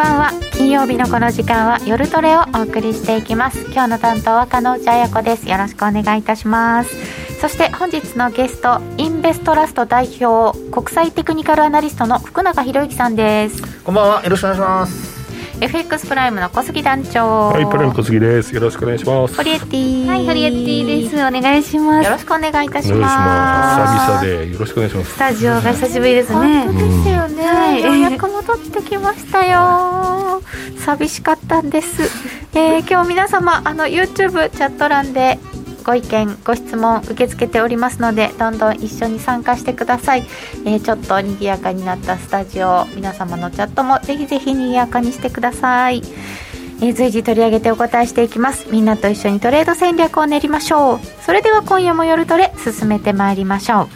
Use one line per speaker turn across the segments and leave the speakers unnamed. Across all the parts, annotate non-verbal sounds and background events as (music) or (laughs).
ばんは。金曜日のこの時間は夜トレをお送りしていきます。今日の担当は加納内彩子です。よろしくお願いいたします。そして本日のゲストインベストラスト代表国際テクニカルアナリストの福永博之さんです。
こんばんは。よろしくお願いします。
FX プライムの小杉団長。
はいプライム小杉です。よろしくお願いします。
ホリエティ
はいホリエティです。お願いします。
よろしくお願いいたし
ます。久々でよろしくお願いします。
スタジオが久しぶりですね。
本当ですよね、はい、ようやく戻ってきましたよ。寂しかったんです、えー、今日皆様あの YouTube チャット欄でご意見ご質問受け付けておりますのでどんどん一緒に参加してください、えー、ちょっと賑やかになったスタジオ皆様のチャットもぜひぜひ賑やかにしてください。えー、随時取り上げてお答えしていきます。みんなと一緒にトレード戦略を練りましょう。それでは今夜も夜トレ進めてまいりましょう。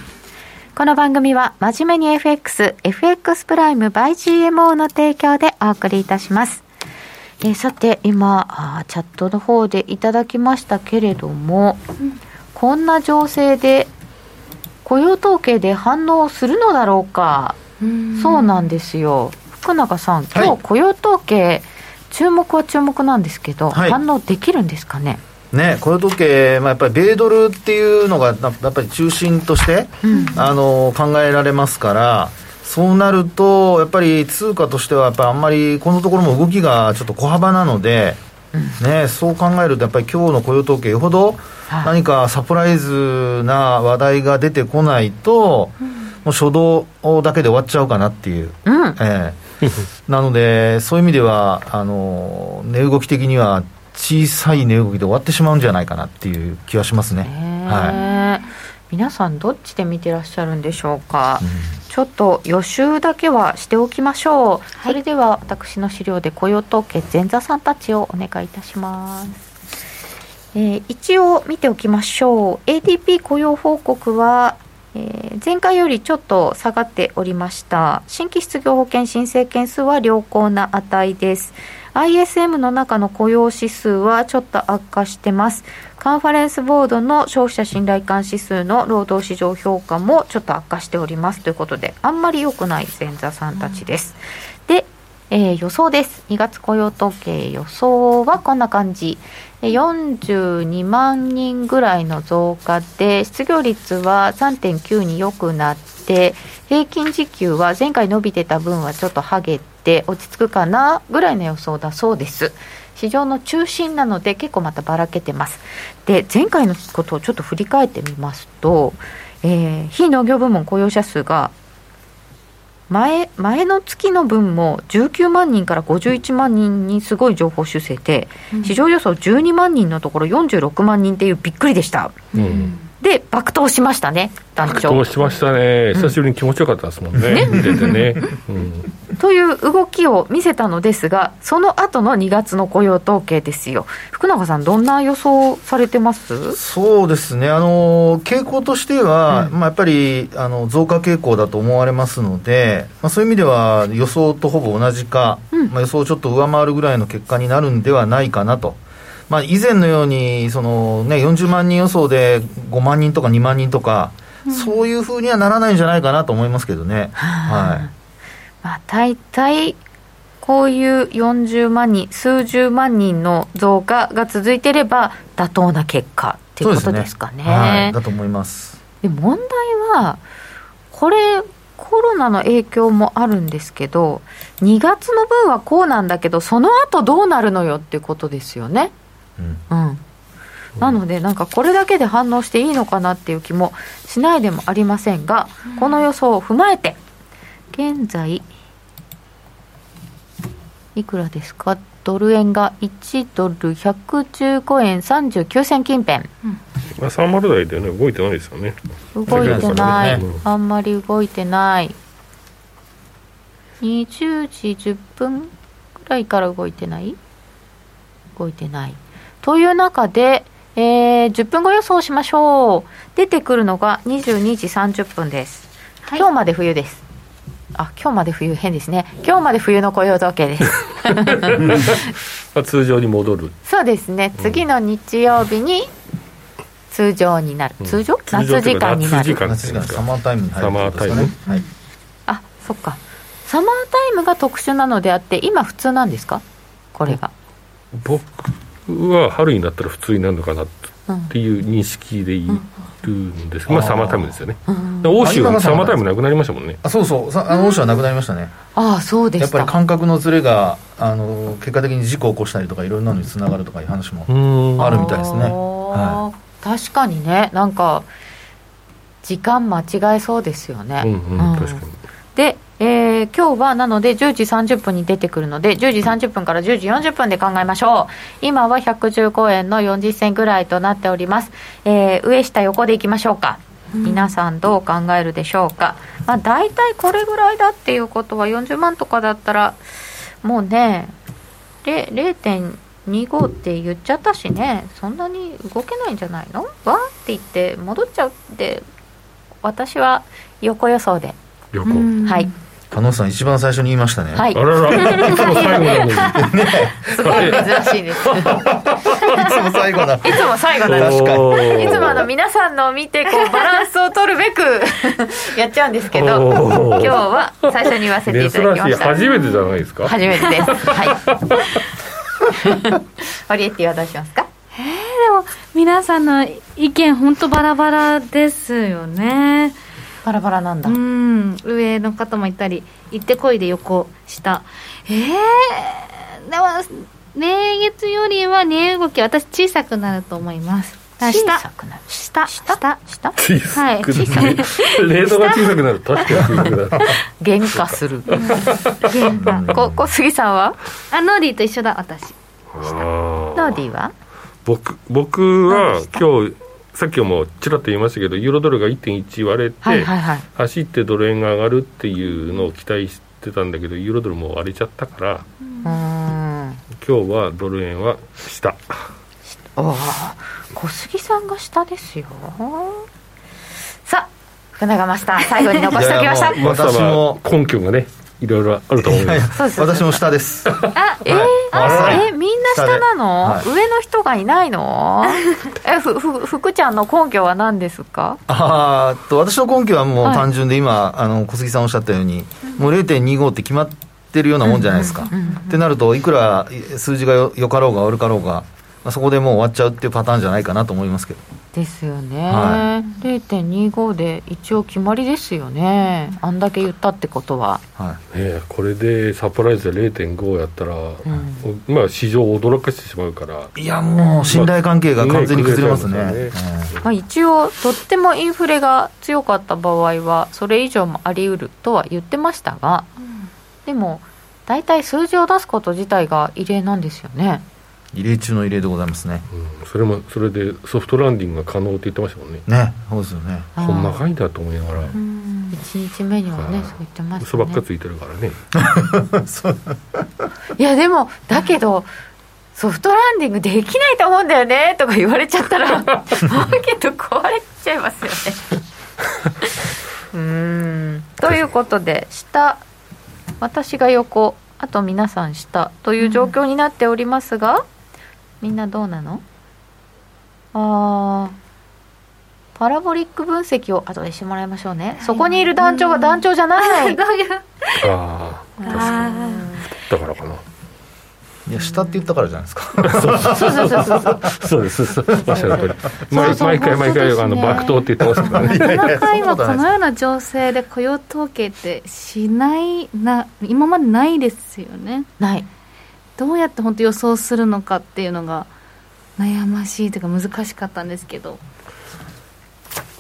この番組は真面目に FX、FX プライム by GMO の提供でお送りいたします。えー、さて今あチャットの方でいただきましたけれども、うん、こんな情勢で雇用統計で反応するのだろうか。そうなんですよ。福永さん今日雇用統計、はい、注目は注目なんですけど、はい、反応できるんですかね？
ね、雇用統計、まあ、やっぱり米ドルっていうのがやっぱり中心として、うん、あの考えられますから、そうなると、やっぱり通貨としては、やっぱりあんまりこのところも動きがちょっと小幅なので、うん、ね、そう考えると、やっぱり今日の雇用統計ほど何かサプライズな話題が出てこないと、うん、もう初動だけで終わっちゃうかなっていう。うん、えー、(laughs) なので、そういう意味では、あの値動き的には小さい値動きで終わってしまうんじゃないかなっていう気はしますね。
はい、皆さんどっちで見てらっしゃるんでしょうか、うん、ちょっと予習だけはしておきましょう、はい、それでは私の資料で雇用統計前座さんたちをお願いいたします、えー、一応見ておきましょう。ADP 雇用報告はえー、前回よりちょっと下がっておりました。新規失業保険申請件数は良好な値です ISM の中の雇用指数はちょっと悪化してます。カンファレンスボードの消費者信頼感指数の労働市場評価もちょっと悪化しておりますということであんまり良くない前座さんたちです、うん、で、えー、予想です。2月雇用統計予想はこんな感じ。42万人ぐらいの増加で失業率は3.9に良くなって平均時給は前回伸びてた分はちょっとハゲて落ち着くかなぐらいの予想だそうです。市場の中心なので結構またばらけてます。で前回のことをちょっと振り返ってみますと、えー、非農業部門雇用者数が前前の月の分も19万人から51万人にすごい情報修正で、うん、市場予想12万人のところ46万人っていうびっくりでした。うんで爆投しましたね団長。
爆投しましたね。久しぶりに気持ちよかったですもんね、見ててね、(laughs)
うん、という動きを見せたのですがその後の2月の雇用統計ですよ。福永さんどんな予想されてます？
そうですね。あの傾向としては、うん、まあ、やっぱりあの増加傾向だと思われますので、まあ、そういう意味では予想とほぼ同じか、うん、まあ、予想をちょっと上回るぐらいの結果になるんではないかなとまあ、以前のようにその、ね、40万人予想で5万人とか2万人とか、うん、そういうふうにはならないんじゃないかなと思いますけどね。はい、
まあ、大体こういう40万人、数十万人の増加が続いていれば、妥当な結果っていうことですかね。ねはい、
だと思います。
で問題は、これ、コロナの影響もあるんですけど、2月の分はこうなんだけど、その後どうなるのよっていうことですよね。うん、なのでなんかこれだけで反応していいのかなっていう気もしないでもありませんが、この予想を踏まえて現在いくらですか？ドル円が1ドル115円39銭近辺、うん、
まあ、30台でね。動いてないですよね。
動いてない、あんまり動いてない。20時10分ぐらいから動いてない？動いてないという中で、えー、10分後予想しましょう。出てくるのが22時30分です。はい、今日まで冬です。あ、今日まで冬変ですね。今日まで冬の雇用統計です。(laughs)
通常に戻る。
そうですね。次の日曜日に通常になる。通常、夏時間になる。
夏時間、サマータイムに入る、
サマータイム。はい。
あ、そっか。サマータイムが特殊なのであって今普通なんですか？これが
僕は春になったら普通になるのかなっていう認識でいるんです、まあサマータイムですよね、欧州はサマータイム。なくなりましたもんね。
あそうそう。さあの欧州はなくなりましたね。
ああそうで
やっぱり感覚のズレがあの結果的に事故を起こしたりとかいろんなのにつながるとかいう話も
うん。
あるみたいですね。は
確かにね。なんか時間間違えそうですよね、
うんうん、
うん。
確かに。
で、えー今日はなので10時30分に出てくるので10時30分から10時40分で考えましょう。今は115円の40銭ぐらいとなっております、えー上下横でいきましょうか。皆さんどう考えるでしょうか、まあ、大体これぐらいだっていうことは40万とかだったらもうねれ0.25って言っちゃったしね。そんなに動けないんじゃないの？わーって言って戻っちゃうって私は横予想で、
横、
はい
い田野さん一番最初に言いましたね、
はい
あららいつも最後なのに (laughs)
すごい珍しいです。い (laughs)
いつも最後だ
つも最後なんです。
確かに
いつもあの皆さんのを見てこうバランスを取るべく (laughs) やっちゃうんですけど、今日は最初に言わせて
珍
いただきま
し
た。
初めてじゃないですか？
初めてです。はい。オリエッティはどうしますか？
でも皆さんの意見本当バラバラですよね
バラバラなんだ。
うん。上の方もいたり行ってこいで横下。えー、でも年月よりは値動き私小さくなると思います。だから
小さくなる。
下。下？下。
下？
小さく
はい
なる。レートが小さくなる。確かに小さくなる
減価する。
原価。
こ小杉さんは？
あノーディーと一緒だ私。
ノーディは？
僕僕は今日さっきもちらっと言いましたけどユーロドルが1.1割れて、
はいはいはい。
走ってドル円が上がるっていうのを期待してたんだけどユーロドルもう割れちゃったから。今日はドル円は下
おお小杉さんが下ですよさあ福永マスター最後に残しておきました
私も
は根拠がねいろいろあると思います
そうです
私も下です。(laughs)
あえー
はい
あ
はい。
えみんな下なの、
はい。
上の人がいないの？(laughs) えふふ福ちゃんの根拠は何ですか？
あと私の根拠はもう
はい。
単純で今、あの小杉さんおっしゃったように、もう0.25って決まってるようなもんじゃないですか。ってなると、いくら数字がよよかろうが悪かろうが、まあ、そこでもう終わっちゃうっていうパターンじゃないかなと思いますけど。
ですよね、
は
0.25で一応決まりですよね。あんだけ言ったってことは。
はい。
ねえこれでサプライズで0.5やったら、まあ市場を驚かしてしまうから。
いや、もう信頼関係が完全に崩れますね。
ますよね。
まあ、一応とってもインフレが強かった場合はそれ以上もあり得るとは言ってましたが、でも大体数字を出すこと自体が異例なんですよね
異例中の異例でございますね。
うん、それもそれでソフトランディングが可能って言ってましたもんね、
ね、そうですよね。
ほんまかいんだと思いながら、
1日目にはね
はい。
そう言ってました
嘘ばっか
ね
ついてるからね。(laughs)
いやでもだけどソフトランディングできないと思うんだよねとか言われちゃったらマーケット壊れちゃいますよね。(laughs) うーん。ということで下私が横あと皆さん下という状況になっておりますが、みんなどうなの？あーパラボリック分析を後でしてもらいましょうね、そこにいる団長が団長じゃない
ど (laughs) ういう。
ああ確かに。だからかない
や、下って言ったからじゃないですか。
そうそうそうそうそう
そうです。そうです。おっしゃる通り毎毎回毎回あの爆投って言ってますからね。
なかなか今このような情勢で雇用統計ってしないな今までないですよね。
ない
どうやって本当予想するのかっていうのが悩ましいというか難しかったんですけど。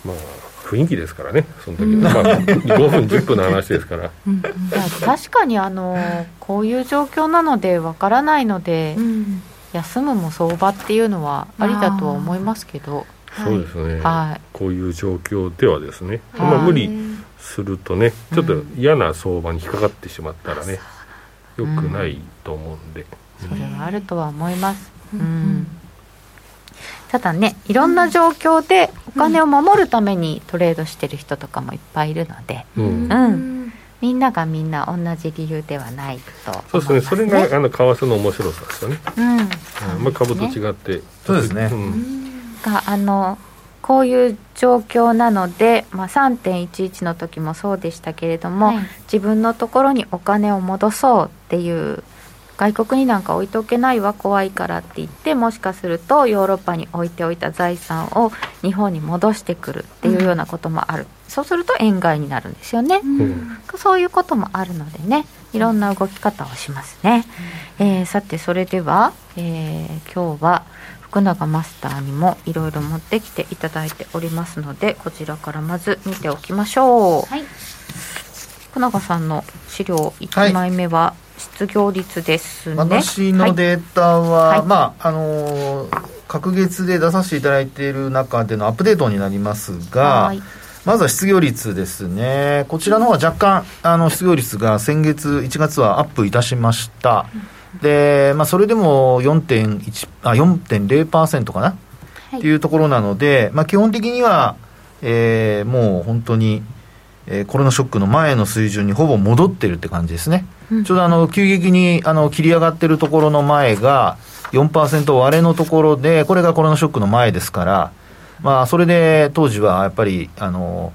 まあ雰囲気ですからねその時の、まあ、5分10分の話ですから。
いや確かにあのこういう状況なのでわからないので、
うん。
休むも相場っていうのはありだとは思いますけど。
そうですね、
はい。
こういう状況ではですね、
はい。
まあ、無理するとねちょっと嫌な相場に引っかかってしまったらね、よくないと思うんで、
それはあるとは思います、うん。ただねいろんな状況でお金を守るためにトレードしてる人とかもいっぱいいるので、
うん。
うん。みんながみんな同じ理由ではないと思います、
そうですね。それがあの為替の面白さですよね、
うん。
うん。まあ、株と違って。
そうですね。
ん。
があのこういう状況なので、まあ、3.11の時もそうでしたけれども、はい、自分のところにお金を戻そうっていう外国になんか置いておけないわ怖いからって言ってもしかするとヨーロッパに置いておいた財産を日本に戻してくるっていうようなこともある、うん、そうすると円買いになるんですよね、うん、そういうこともあるのでねいろんな動き方をしますね、うん、えー、さてそれでは、えー、今日は福永マスターにもいろいろ持ってきていただいておりますのでこちらからまず見ておきましょう、はい、福永さんの資料1枚目は、失業率ですね。
私のデータは、はい、まああの隔月で出させていただいている中でのアップデートになりますが、はい。まずは失業率ですね。こちらの方は若干、あの、失業率が先月、1月はアップいたしました。で、まあ、それでも4.1あ4.0%かな、はい、っていうところなので、まあ、基本的には、えー、もう本当に、えー、コロナショックの前の水準にほぼ戻ってるって感じですね、うん、ちょうどあの急激にあの切り上がってるところの前が4%割れのところで、これがコロナショックの前ですから、まあ、それで当時はやっぱり、あの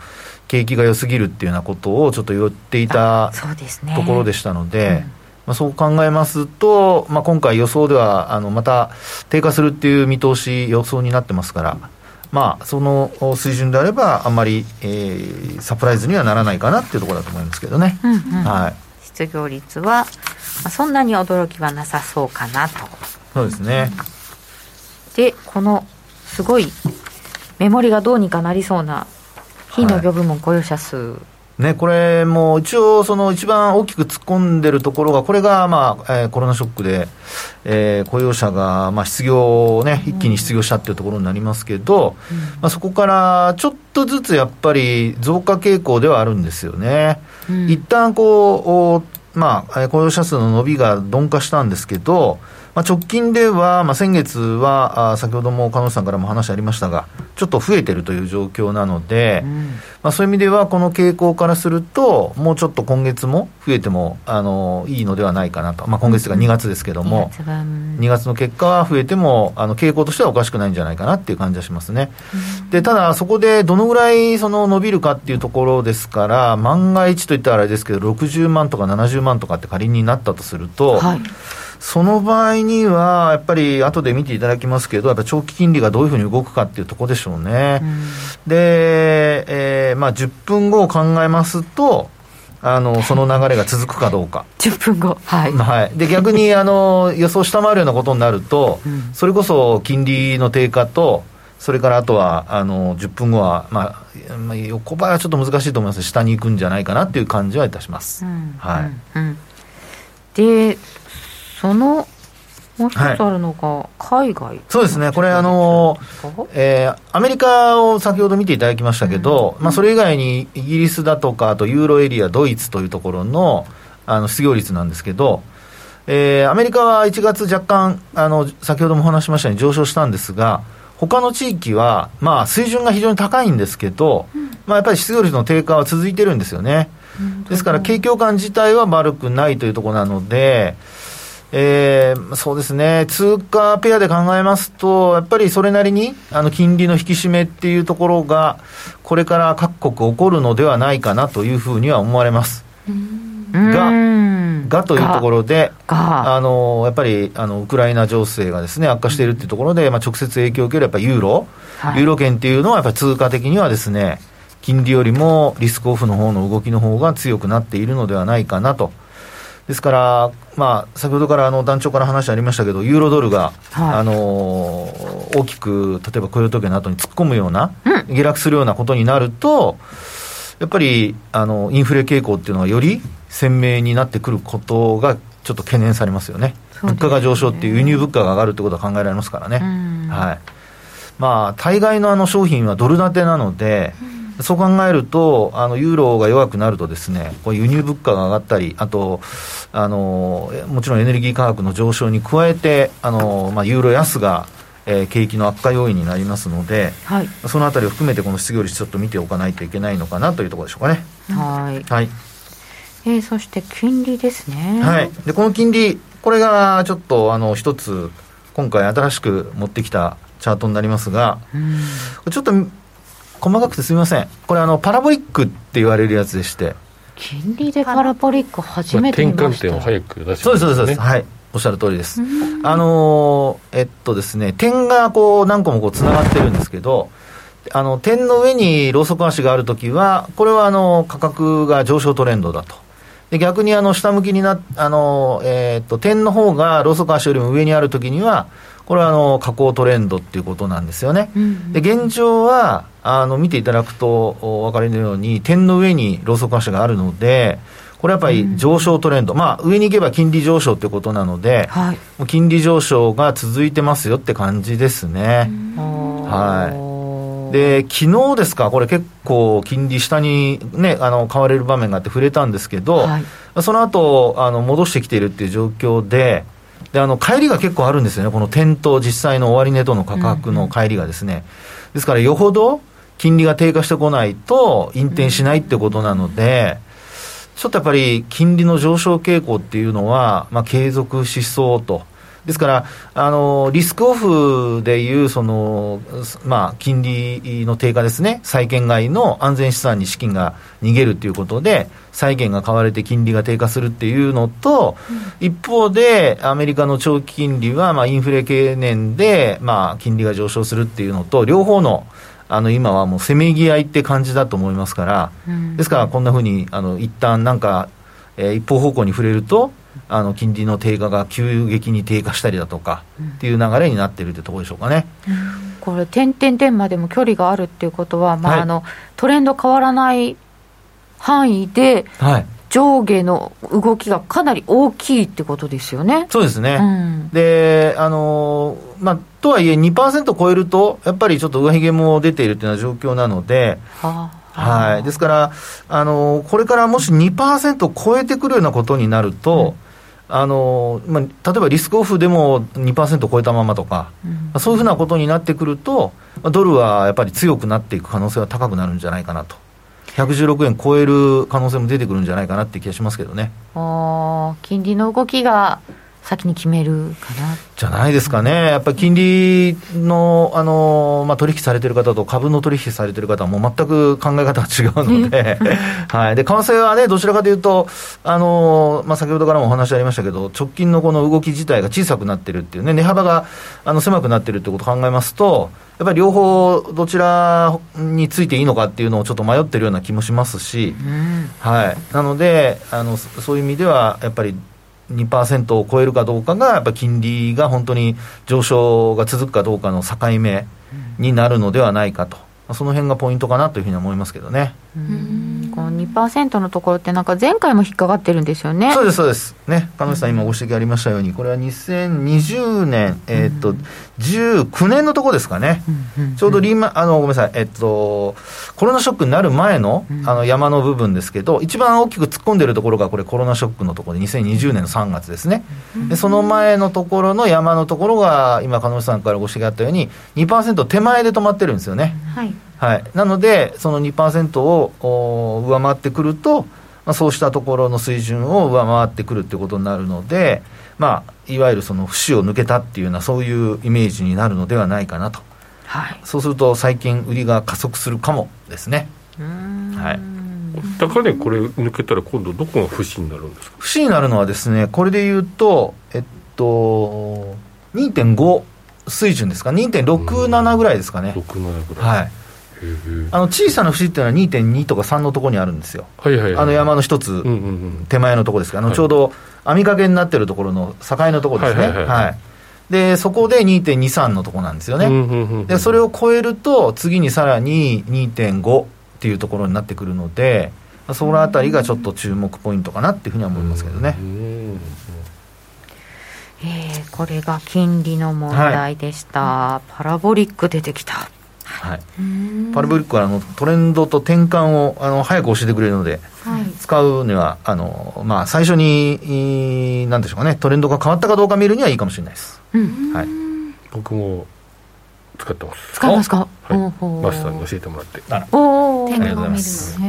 景気が良すぎるっていうようなことをちょっと言っていたところでしたので。まあ、そう考えますと、まあ、今回予想では、あの、また低下するっていう見通し、予想になってますから、まあ、その水準であれば、あんまり、えー、サプライズにはならないかなっていうところだと思いますけどね。うんうん、はい。
失業率は、まあ、そんなに驚きはなさそうかなと。
そうですね。
で、この、すごい、メモリがどうにかなりそうな、非農業部門雇用者数。はい
ね、これも一応、その一番大きく突っ込んでるところが、これが、まあえー、コロナショックで、えー、雇用者が、まあ、失業をね、一気に失業したっていうところになりますけど、うん、まあ、そこからちょっとずつやっぱり増加傾向ではあるんですよね。うん、一旦こう、まあ、雇用者数の伸びが鈍化したんですけど、まあ、直近では、まあ、先月はあ先ほども鹿野さんからも話ありましたが、ちょっと増えてるという状況なので、うん、まあ、そういう意味では、この傾向からすると、もうちょっと今月も増えてもあのいいのではないかなと、まあ、今月が2月ですけども、うん、2月の結果は増えてもあの、傾向としてはおかしくないんじゃないかなっていう感じはしますね。うん、でただ、そこでどのぐらいその伸びるかっていうところですから、万が一といったらあれですけど、60万とか70万とかって仮になったとすると、はいその場合には、やっぱり後で見ていただきますけど、やっぱ長期金利がどういうふうに動くかっていうところでしょうね。うん、で、えー、まあ10分後を考えますと、あの、その流れが続くかどうか。(laughs)
10分後。はい。
はい。で、逆に、あの、予想下回るようなことになると、うん、それこそ金利の低下と、それからあとは、あの、10分後は、まあ、まあ、横ばいはちょっと難しいと思います下に行くんじゃないかなっていう感じはいたします。うん、はい。うん、
で、そのもう一つあるのが、海外、はい、
そうですね、これ、あのえー、アメリカを先ほど見ていただきましたけど、うん、まあ、それ以外にイギリスだとか、あとユーロエリア、ドイツというところのあの失業率なんですけど、えー、アメリカは1月、若干あの、先ほどもお話しましたように上昇したんですが、他の地域は、まあ、水準が非常に高いんですけど、うん、まあ、やっぱり失業率の低下は続いてるんですよね。ですから、景況感自体は悪くないというところなので、えー、そうですね、通貨ペアで考えますと、やっぱりそれなりにあの金利の引き締めっていうところが、これから各国起こるのではないかなというふうには思われます。が、がというところで、あのやっぱりあのウクライナ情勢がです、ね、悪化しているというところで、まあ、直接影響を受けるやっぱユーロ、はい、ユーロ圏っていうのは、やっぱり通貨的にはですね、金利よりもリスクオフの方の動きの方が強くなっているのではないかなと。ですから、まあ、先ほどからあの団長から話ありましたけど、ユーロドルが、はい、あの大きく、例えば雇用統計の後に突っ込むような、うん、下落するようなことになると、やっぱりあのインフレ傾向っていうのは、より鮮明になってくることが、ちょっと懸念されますよね。ね。物価が上昇っていう、輸入物価が上がるってことは考えられますからね。はい。まあ、大概のあの商品はドル建てなので、うんそう考えると、あのユーロが弱くなるとですね、こう輸入物価が上がったり、あとあのもちろんエネルギー価格の上昇に加えて、あのまあ、ユーロ安がえー、景気の悪化要因になりますので、はい、そのあたりを含めてこの失業率ちょっと見ておかないといけないのかなというところでしょうかね。
はい、
はい。
えー、そして金利ですね。
はい、でこの金利、これがちょっとあの一つ、今回新しく持ってきたチャートになりますが、ちょっと細かくてすみません、これあの、パラボリックって言われるやつでして、
金利でパラボリック初めて見ました、
転換点を早く出
して、そうですそうです、はい。おっしゃる通りです。あのえっとですね、点がこう何個もこうつながってるんですけど、あの点の上にローソク足があるときは、これはあの価格が上昇トレンドだと。で逆にあの下向きになあの、えー、っと点の方がローソク足よりも上にあるときには、これはあの下降トレンドっていうことなんですよね。うん、で現状はあの見ていただくとお分かりのように、点の上にローソク足があるので、これやっぱり上昇トレンド、うん、まあ、上に行けば金利上昇ってことなので、はい、金利上昇が続いてますよって感じですね。はい。で昨日ですか、これ結構、金利下に、ね、あの買われる場面があって触れたんですけど、はい、その後あの戻してきているっていう状況で、であの帰りが結構あるんですよね、この店頭、実際の終値との価格の帰りがですね。うんうん、ですから、よほど金利が低下してこないと、引転しないってことなので、ちょっとやっぱり金利の上昇傾向っていうのは、まあ、継続しそうと。ですから、あのリスクオフでいうその、まあ、金利の低下ですね、債券外の安全資産に資金が逃げるということで、債券が買われて金利が低下するっていうのと、うん、一方で、アメリカの長期金利は、まあ、インフレ懸念で、まあ、金利が上昇するっていうのと、両方のあの今はもうせめぎ合いって感じだと思いますから、うん、ですからこんなふうにあの一旦なんか、えー、一方方向に触れると、あの金利の低下が急激に低下したりだとか、っていう流れになっているというところでしょうかね。
これ、点々点までも距離があるっていうことは、まあ、あの、トレンド変わらない範囲で、はい、上下の動きがかなり大きいってことですよね。
そうですね。うん、で、あのまあ、とはいえ2%超えると、やっぱりちょっと上髭も出ているというような状況なので、はあ。はい、ですから、あのこれからもし2%超えてくるようなことになると、うんあのまあ、例えばリスクオフでも2%超えたままとか、うん、そういうふうなことになってくると、ドルはやっぱり強くなっていく可能性は高くなるんじゃないかなと。116円超える可能性も出てくるんじゃないかなって気がしますけどね。
あ金利の動きが先に決めるかな。
じゃないですかね、やっぱり金利のあの、まあ、取引されてる方と株の取引されてる方は、もう全く考え方が違うので、(laughs) はい、で為替はね、どちらかというと、あのまあ、先ほどからもお話ありましたけど、直近のこの動き自体が小さくなってるっていうね、値幅があの狭くなってるってことを考えますと、やっぱり両方、どちらについていいのかっていうのをちょっと迷ってるような気もしますし、うん、はい、なのであの、そういう意味では、やっぱり2%を超えるかどうかが、やっぱり金利が本当に上昇が続くかどうかの境目になるのではないかと、その辺がポイントかなというふうに思いますけどね。
この2%のところって、なんか前回も引っかかってるんですよね。
そうです、そうです。ね、神主さん、今ご指摘ありましたように、これは2020年、えっと、19年のところですかね、ちょうどリーマン、あの、ごめんなさい、えっと、コロナショックになる前のあの山の部分ですけど、一番大きく突っ込んでるところが、これ、コロナショックのところで、2020年の3月ですね。で、その前のところの山のところが、今、神主さんからご指摘あったように、2%手前で止まってるんですよね。はいはい、なので、その2%を上回ってくると、まあ、そうしたところの水準を上回ってくるっていうことになるので、まあ、いわゆるその節を抜けたっていうような、そういうイメージになるのではないかなと、はい、そうすると、最近、売りが加速するかもですね。
はい、高値、これ抜けたら、今度、どこが節になるんですか？
節になるのはですね、これでいうと、えっと、2.5水準ですか、2.67ぐらいですかね。
67
ぐらい。はいあの小さな節っていうのは2.2とか3のところにあるんですよ、はいはいはい、あの山の一つ手前のところですあのちょうど網掛けになってるところの境のところですね、はい、はいはい、でそこで2.23のところなんですよね、でそれを超えると、次にさらに2.5っていうところになってくるので、そのあたりがちょっと注目ポイントかなっていうふうには思いますけどね。
えー、これが金利の問題でした、はい、パラボリック出てきた。
はい、パラボリックはあのトレンドと転換をあの早く教えてくれるので、はい、使うにはあの、まあ、最初になんでしょうかねトレンドが変わったかどうか見るにはいいかもしれないです、うん、はい、
僕も使ってます。
使いますか、
はい、マスターに教えてもらって。
おおありがとうござい
ます。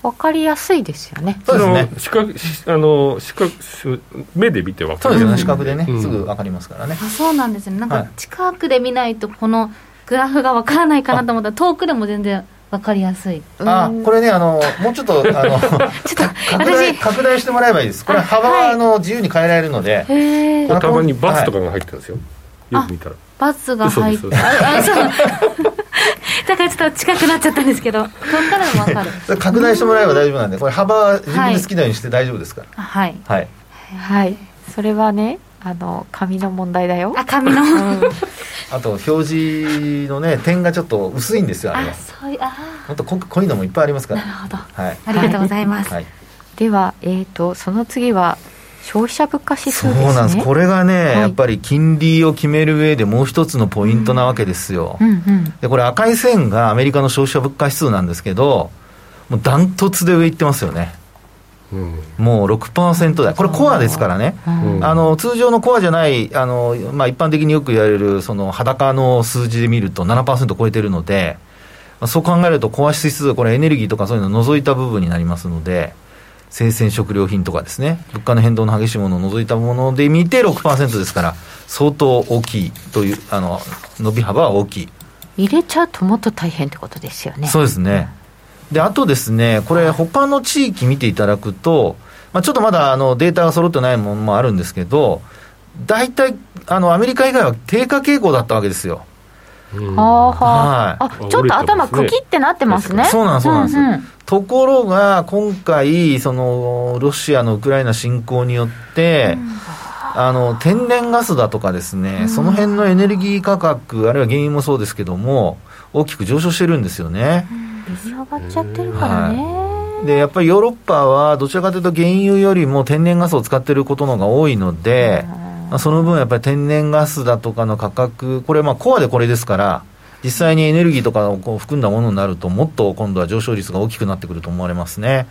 分かりやすいですよね。
そうですね。
視覚あの視覚目で見て分かる。
そうですよね。視覚でね、すぐ分かりますからね。
あそうなんですね。なんか近くで見ないとこのグラフが分からないかなと思ったら遠くでも全然分かりやすい
あこれねあのもうちょっとあの (laughs) 拡大拡大してもらえばいいですこれ幅はあの自由に変えられるので
たまにバツとかが入ってるんですよ、よく見たら
バツが入ってあそう (laughs) だからちょっと近くなっちゃったんですけど、ここからも分かる。(laughs)
拡大してもらえば大丈夫なんで、これ幅は自分で好きなようにして大丈夫ですから。
はい。
はい。
はい。それはね、あの紙の問題だよ。
あ、紙の。うん、
あと表示のね点がちょっと薄いんですよあれは。あ、そういうあ。もっと濃濃いのもいっぱいありますから。
なるほど。
はい。
ありがとうございます。はい。
ではえっ、ー、とその次は消費者物価指数、ね、
そうなんです、これがね、はい、やっぱり金利を決める上でもう一つのポイントなわけですよ、うんうんうん、でこれ、赤い線がアメリカの消費者物価指数なんですけど、もうダントツで上いってますよね。うん、もう6%台、これ、コアですからね、うん、あの通常のコアじゃないあの、まあ、一般的によく言われるその裸の数字で見ると7%超えてるので、そう考えると、コア指数、これ、エネルギーとかそういうのを除いた部分になりますので。生鮮食料品とかですね、物価の変動の激しいものを除いたもので見て6%ですから、相当大きいという、あの伸び幅は大きい。
入れちゃうともっと大変ってことですよね。
そうですね。で、あとですね、これ、他の地域見ていただくと、まあ、ちょっとまだあのデータが揃ってないものもあるんですけど、大体、あの、アメリカ以外は低下傾向だったわけですよ。
はあはあ、あちょっと頭くきってなってますね。
そうなんです、そうなんです。うんうん、ところが、今回、その、ロシアのウクライナ侵攻によって、うん、あの、天然ガスだとかですね、うん、その辺のエネルギー価格、あるいは原油もそうですけども、大きく上昇してるんですよね。
水上がっちゃってるからね。
はい、で、やっぱりヨーロッパは、どちらかというと原油よりも天然ガスを使っていることのが多いので、まあ、その分やっぱり天然ガスだとかの価格、これまあコアでこれですから、実際にエネルギーとかをこう含んだものになると、もっと今度は上昇率が大きくなってくると思われますね。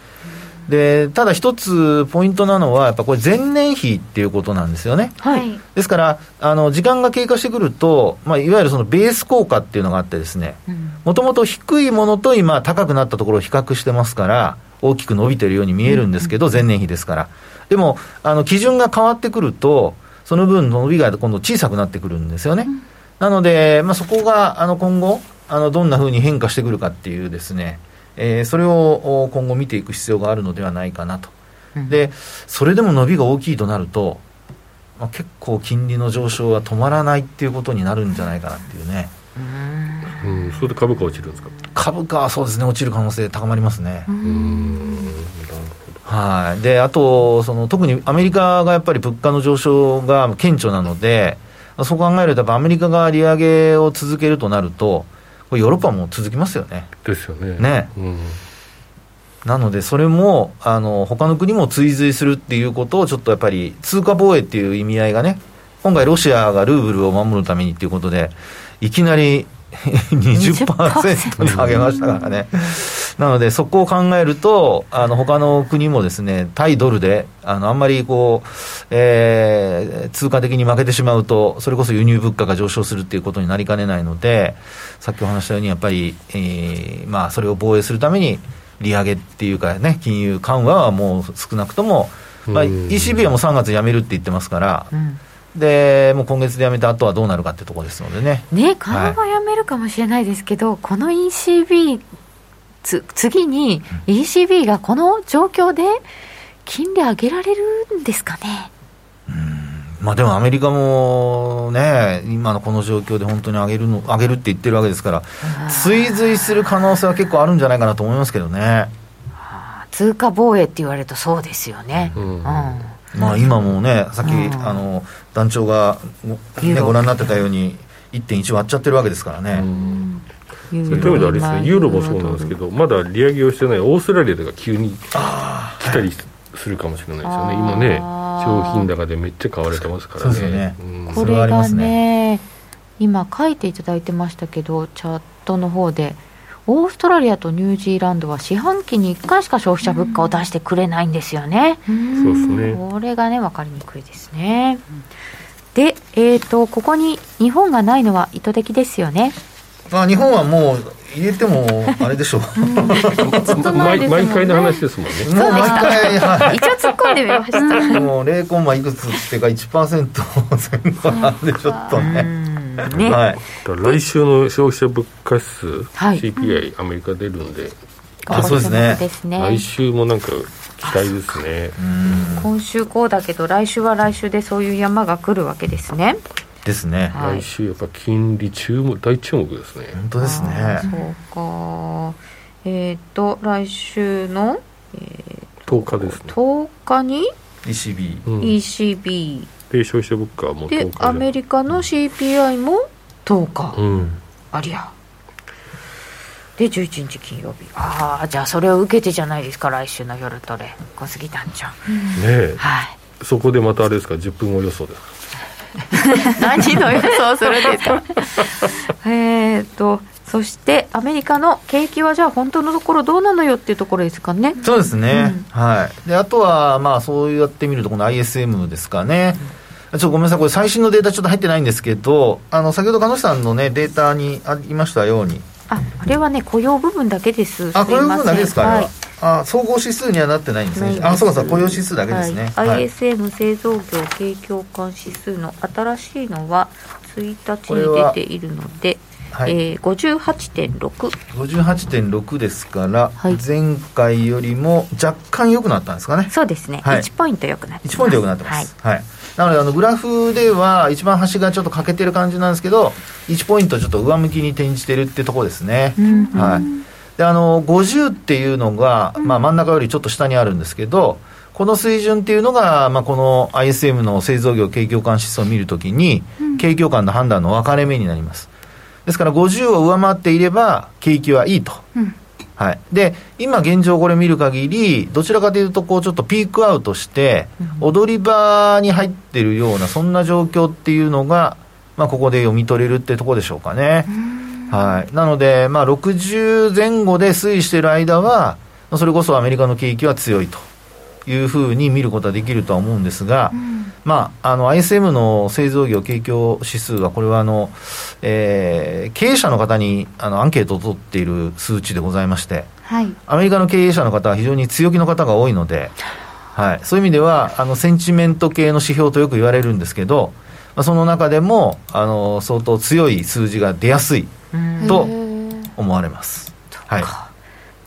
でただ一つポイントなのは、やっぱこれ、前年比っていうことなんですよね。
はい、
ですから、あの時間が経過してくると、まあ、いわゆるそのベース効果っていうのがあってですね、もともと低いものと今、高くなったところを比較してますから、大きく伸びてるように見えるんですけど、前年比ですから。でも、あの基準が変わってくると、その分伸びが今度小さくなってくるんですよね。うん、なので、まあ、そこがあの今後、あのどんなふうに変化してくるかっていうですね、えー、それを今後見ていく必要があるのではないかなと。うん、で、それでも伸びが大きいとなると、まあ、結構金利の上昇は止まらないっていうことになるんじゃないかなっていうね。
うん、それで株価落ちるんですか？
株価はそうですね、落ちる可能性高まりますね。うん。はい、であとその、特にアメリカがやっぱり物価の上昇が顕著なので、そう考えると、アメリカが利上げを続けるとなると、ヨーロッパも続きますよね。
ですよね。
ね。うん、なので、それも、あの、他の国も追随するっていうことを、ちょっとやっぱり、通貨防衛っていう意味合いがね、今回ロシアがルーブルを守るためにっていうことで、いきなり (laughs) 20%に上げましたからね。なので、そこを考えると、あの他の国もですね、対ドルで、あのあんまりこう、えー、通貨的に負けてしまうと、それこそ輸入物価が上昇するっていうことになりかねないので、さっきお話したように、やっぱり、えー、まあ、それを防衛するために、利上げっていうかね、金融緩和はもう少なくとも、まあ、ECB はもう3月やめるって言ってますから、うんでもう今月でやめた後はどうなるかってところですのでね。
ね緩和やめるかもしれないですけど、はい、この ECB つ次に ECB がこの状況で金利上げられるんですかね。
まあ、でもアメリカもね、今のこの状況で本当に上げるの上げるって言ってるわけですから、追随する可能性は結構あるんじゃないかなと思いますけどね。
通貨防衛って言われるとそうですよね。うん、うん
まあ、今もね、さっき、あの団長が、ね、ご覧になってたように、1.1割っちゃってるわけですからね。
そういう意味ではあれですね、ユーロもそうなんですけど、まだ利上げをしてないオーストラリアが急に来たりするかもしれないですよね、今ね、商品高でめっちゃ買われてますからね。ね。
うん、これがね、今、書いていただいてましたけど、チャットの方で。オーストラリアとニュージーランドは四半期に1回しか消費者物価を出してくれないんですよね。
そうですね。
これがね、分かりにくいですね。で、えっ、ー、と、ここに日本がないのは意図的ですよね。
まあ、日本はもう入れてもあれでしょう
毎毎回の話ですもんね (laughs)
もう毎回、
はい、一応突っ込んでみました
もう0コンマいくつっていうか1% (laughs) 前後なんでちょっとねね、
はい、来週の消費者物価指数、はい、CPI アメリカ出るんで。
あそうですね。
来週もなんか期待ですね。
今週こうだけど来週は来週でそういう山が来るわけですね。
ですね、
はい、来週やっぱ金利注目大注目ですね。
本当ですね。
そうか。えっ、ー、と来週の、
えー、10日ですね。
10日に
？ECB、
うん、ECB
で消費者物価も
10日でアメリカの CPI も？10日、うん、ありゃ。で11日金曜日。ああじゃあそれを受けてじゃないですか来週の夜トレ。小杉団長、
うん、ねえ、はい、そこでまたあれですか？10分後予想で。す (laughs) か
何の予想するんですか？(laughs) えっとそしてアメリカの景気はじゃあ本当のところどうなのよっていうところですかね。
そうですね、うん、はい。であとはまあそうやってみるとこの ISM ですかね、うん、ちょっとごめんなさい。これ最新のデータちょっと入ってないんですけどあの先ほど鹿野さんのねデータにありましたように。
ああれはね雇用部分だけです。
あ雇用部分だけですか、はい、あ総合指数にはなってないんですね。あそうかそう雇用指数だけですね、
はい、ISM 製造業景況感指数の新しいのは1日に出ているのではい、えー、58.6
58.6ですから、はい、前回よりも若干良くなったんですかね。
そうですね、はい、1ポイント良くなってます。1ポイント良くなってます、
はい、はい、なのであのグラフでは一番端がちょっと欠けてる感じなんですけど1ポイントちょっと上向きに転じてるってとこですね、うん、はい。であの50っていうのが、まあ、真ん中よりちょっと下にあるんですけど、この水準っていうのが、まあ、この ISM の製造業景況感指数を見るときに、景況感の判断の分かれ目になります。ですから50を上回っていれば、景気はいいと。うん。はい、で今現状これ見る限りどちらかというとこうちょっとピークアウトして、踊り場に入ってるようなそんな状況っていうのが、まあ、ここで読み取れるってとこでしょうかね。はい、なので、まあ、60前後で推移している間はそれこそアメリカの景気は強いというふうに見ることはできるとは思うんですが、うん、まあ、あの ISM の製造業景況指数はこれはあの、えー、経営者の方にあのアンケートを取っている数値でございまして、はい、アメリカの経営者の方は非常に強気の方が多いので、はい、そういう意味ではあのセンチメント系の指標とよく言われるんですけど、まあ、その中でもあの相当強い数字が出やすいと思われます。はい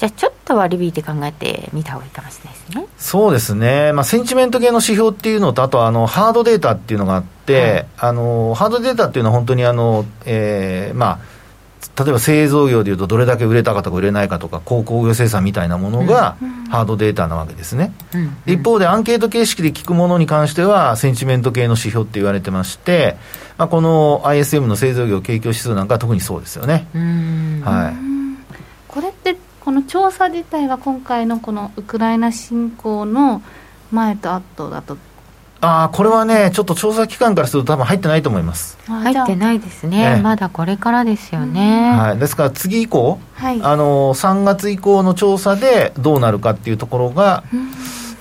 じゃあちょっと割り引いて考えてみた方がいいかもしれないですね。
そうですね。まあセンチメント系の指標っていうのと、あとあのハードデータっていうのがあって、はい、あのハードデータっていうのは本当にあの、えー、まあ例えば製造業でいうとどれだけ売れたかとか売れないかとか鉱工業生産みたいなものがハードデータなわけですね、うん、一方でアンケート形式で聞くものに関してはセンチメント系の指標って言われてまして、まあ、この ISM の製造業景況指数なんかは特にそうですよね、はい、
これってこの調査自体は今回のこのウクライナ侵攻の前と後だと。
ああこれはね、ちょっと調査機関からすると、多分入ってないと思います。
入ってないですね、まだこれからですよね、
はい、ですから次以降、はい、あの3月以降の調査でどうなるかっていうところが、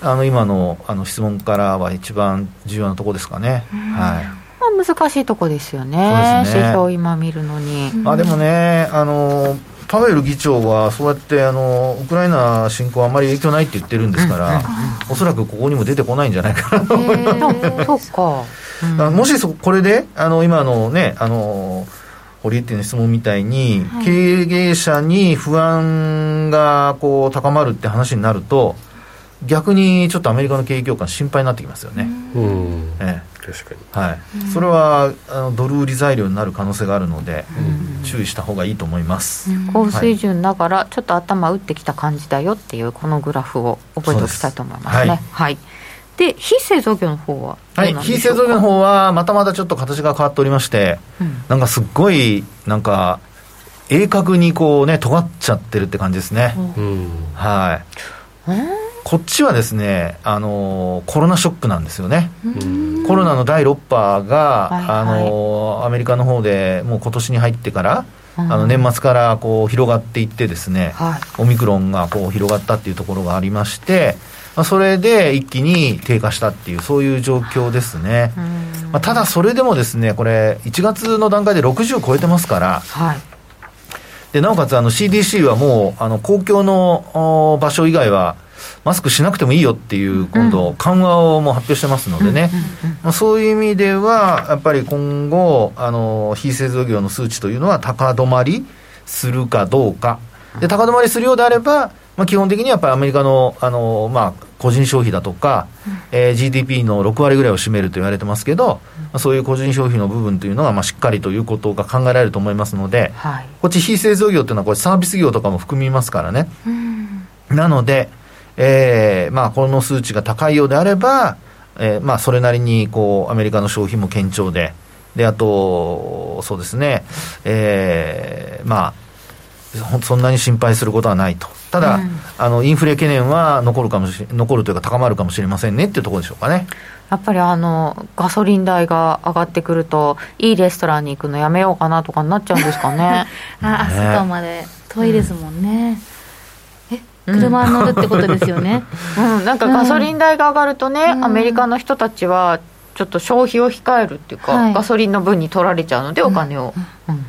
あの今のあの質問からは一番重要なところですかね。はい。
まあ、難しいとこですよね、ね。指標今見るのに。
あでもねあのパウエル議長はそうやってあのウクライナ侵攻あんまり影響ないって言ってるんですから、おそらくここにも出てこないんじゃないかなと思います。そうか、うん、もしそこれであの今のねあの堀っていう質問みたいに、はい、経営者に不安がこう高まるって話になると逆にちょっとアメリカの景気況感心配になってきますよね。うん、ええ確かに、はい、それはあのドル売り材料になる可能性があるので、注意した方がいいと思います、
高水準ながらちょっと頭打ってきた感じだよっていうこのグラフを覚えておきたいと思いますね。はい、はい。で非製造業の方は
はい。非製造業の方はまたまたちょっと形が変わっておりまして、うん、なんかすっごいなんか鋭角にこうね尖っちゃってるって感じですね、うん、はい、うんこっちはですね、あのコロナショックなんですよね、コロナの第6波が、はいはい、あのアメリカの方でもう今年に入ってから、あの年末からこう広がっていってですね、はい、オミクロンがこう広がったっていうところがありまして、まあ、それで一気に低下したっていうそういう状況ですね、まあ、ただそれでもですねこれ1月の段階で60超えてますから、はい、でなおかつあの CDC はもうあの公共の場所以外はマスクしなくてもいいよっていう、今度、緩和をもう発表してますのでね、まあ、そういう意味では、やっぱり今後、あの非製造業の数値というのは高止まりするかどうか、で高止まりするようであれば、まあ、基本的にはやっぱりアメリカのあの、まあ、個人消費だとか、うん、えー、GDP の6割ぐらいを占めると言われてますけど、うん、そういう個人消費の部分というのが、まあ、しっかりということが考えられると思いますので、はい、こっち非製造業というのはこれサービス業とかも含みますからね。うん、なので、えーまあ、この数値が高いようであれば、えーまあ、それなりにこうアメリカの消費も堅調で、であと、そうですね、えー、まあ、そんなに心配することはないと。ただ、うん、あのインフレ懸念は残るかもし残るというか高まるかもしれませんねっていうところでしょうかね。
やっぱりあのガソリン代が上がってくるといいレストランに行くのやめようかなとかになっちゃうんですかね。(laughs)
あ、ね、外まで遠いですもんね。うん、え車乗るってことですよね。(laughs)
うん、なんかガソリン代が上がるとね、うん、アメリカの人たちはちょっと消費を控えるっていうか、はい、ガソリンの分に取られちゃうのでお金を。うん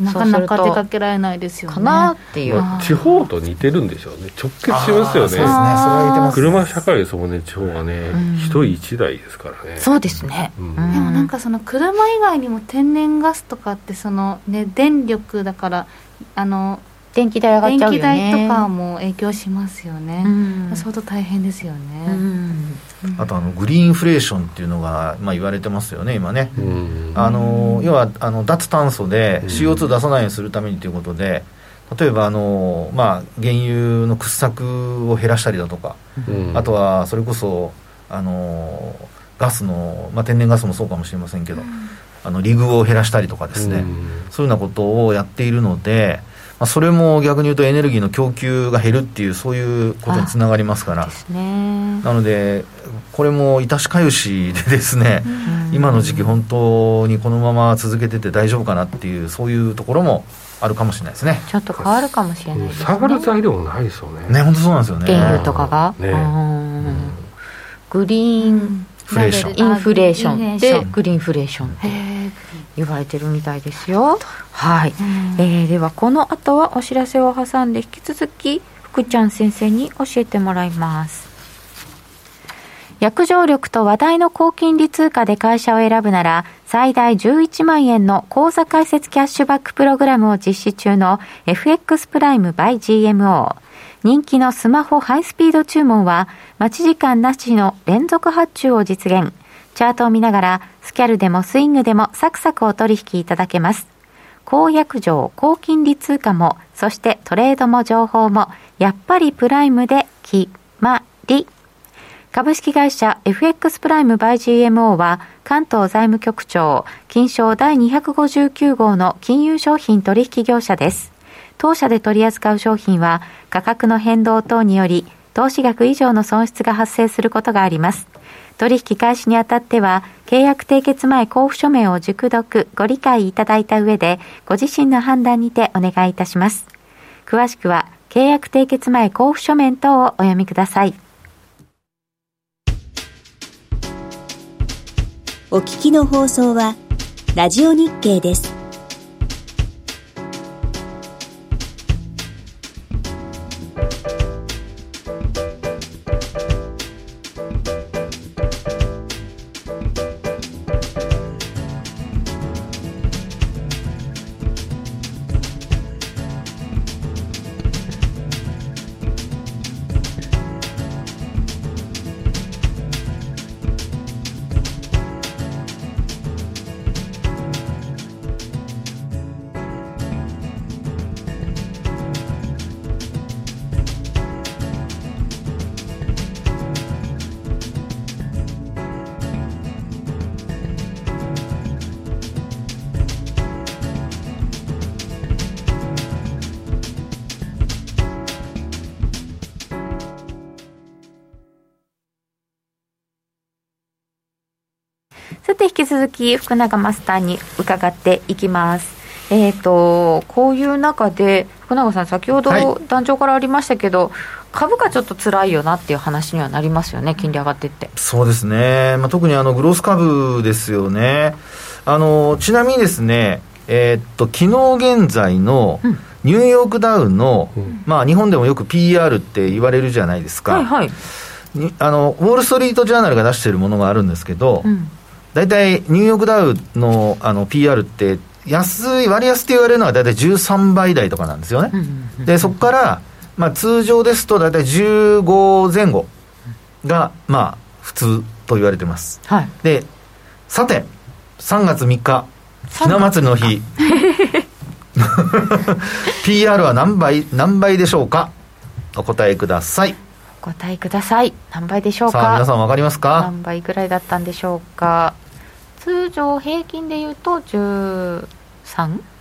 なかなか出かけられないですよね。
かなっていう。
地方と似てるんでしょうね。直結しますよね。そうですね。それは似てます。車社会ですもんね、地方がね。一、人一台ですからね。
そうですね。
でもなんかその車以外にも天然ガスとかってそのね、電力だから、あの、
電気代上がっちゃうよ
ね。電気代とかも影響しますよね、うん、相当大変ですよね、うん、
あとあのグリーンインフレーションっていうのが、まあ、言われてますよね今ね、うん、あの要はあの脱炭素で CO2 出さないようにするためにということで、例えばあの、まあ、原油の掘削を減らしたりだとか、あとはそれこそあのガスの、まあ、天然ガスもそうかもしれませんけど、あのリグを減らしたりとかですね、そういうようなことをやっているので、まあ、それも逆に言うとエネルギーの供給が減るっていうそういうことにつながりますから。ね、なのでこれも致しかゆしでですね、今の時期本当にこのまま続けてて大丈夫かなっていうそういうところもあるかもしれないですね。
ちょっと変わるかもしれないですね。
下がる材料ないですよね。
ね本当そうなんですよね。
原油とかが、ね、グリーン
フレーション。
インフレーション。でグリーンフレーションって言われてるみたいですよ。はい、えー、ではこの後はお知らせを挟んで引き続き福ちゃん先生に教えてもらいます。約定力と話題の高金利通貨で会社を選ぶなら最大11万円の口座開設キャッシュバックプログラムを実施中の FX プライム by GMO 人気のスマホハイスピード注文は、待ち時間なしの連続発注を実現。チャートを見ながら、スキャルでもスイングでもサクサクお取引いただけます。公約上、高金利通貨も、そしてトレードも情報も、やっぱりプライムで決まり。株式会社 FX プライムバイ GMO は関東財務局長金賞第259号の金融商品取引業者です。当社で取り扱う商品は価格の変動等により投資額以上の損失が発生することがあります。取引開始にあたっては、契約締結前交付書面を熟読、ご理解いただいた上で、ご自身の判断にてお願いいたします。詳しくは、契約締結前交付書面等をお読みください。
お聞きの放送は、ラジオ日経です。
き福永マスターに伺っていきます。えーと、こういう中で福永さん先ほど壇上からありましたけど、はい、株価ちょっと辛いよなっていう話にはなりますよね金利上がってって。
そうですね、まあ、特にあのグロース株ですよね。あのちなみにですねえー、っと昨日現在のニューヨークダウの、うん、まあ、日本でもよく PR って言われるじゃないですか、はいはい、あのウォール・ストリート・ジャーナルが出しているものがあるんですけど、大、う、体、ん、ニューヨークダウのあの PR って、安い、割安って言われるのは大体13倍台とかなんですよね。で、そこから、まあ、通常ですと大体15前後が、まあ、普通と言われてます。はい、で、さて、3月3日、ひな祭りの日。(laughs) PR は何倍、何倍でしょうか？お答えください。
お答えください。何倍でしょうか？
さあ、皆さん分かりますか？
何倍ぐらいだったんでしょうか？通常平均でいうと 13?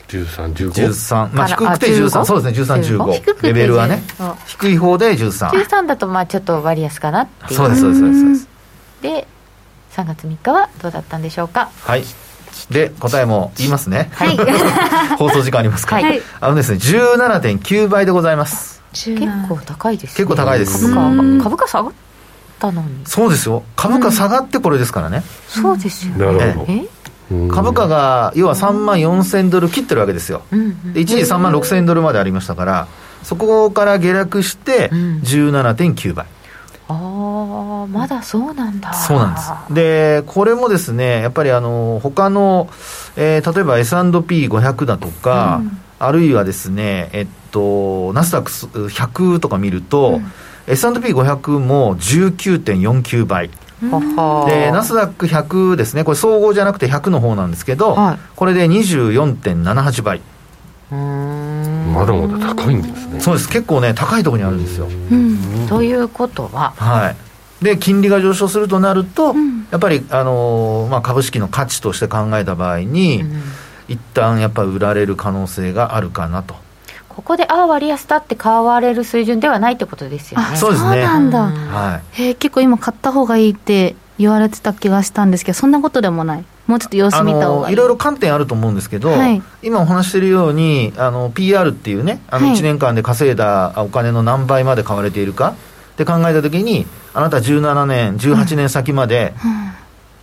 13、15?
13。まあ低くて13。そうですね、13、15。レベルはね。低い方で13。
13だとまあちょっと割安かなっていう。
そうです、そうです、そうです。
で、3月3日はどうだったんでしょうか？
はい。で、答えも言いますね。はい。(laughs) 放送時間ありますから。はい。あのですね、17.9倍でございます。
結構高いです、ね、
結構高いです。
株価、株価下がったのに。
そうですよ。株価下がってこれですからね。
そうですよね。
なるほど。え
株価が要は3万4000ドル切ってるわけですよ、で一時3万6000ドルまでありましたから、そこから下落して17.9倍。
ああまだそうなんだ
そうなんですでこれもですねやっぱりあの他の、えー、例えば S&P500 だとか、うん、あるいはですねえっとナスダック100とか見ると、うん、S&P500 も19.49倍。でナスダック100ですね。これ総合じゃなくて100の方なんですけど、はい、これで24.78倍。
まだまだ高いんですね。
そうです。結構ね高いところにあるんですよ、
うん、ということは。
はい。で金利が上昇するとなると、うん、やっぱり、あのー、まあ、株式の価値として考えた場合に、うん、一旦やっぱり売られる可能性があるかなと
ここでああ割安だって買われる水準ではないってことですよね。
そうですね。そう
なんだ、はい、え結構今買った方がいいって言われてた気がしたんですけどそんなことでもない。もうちょっと様子見た方がいい。
いろいろ観点あると思うんですけど、はい、今お話しているようにあの PR っていうねあの1年間で稼いだお金の何倍まで買われているかって考えたときにあなた17年18年先まで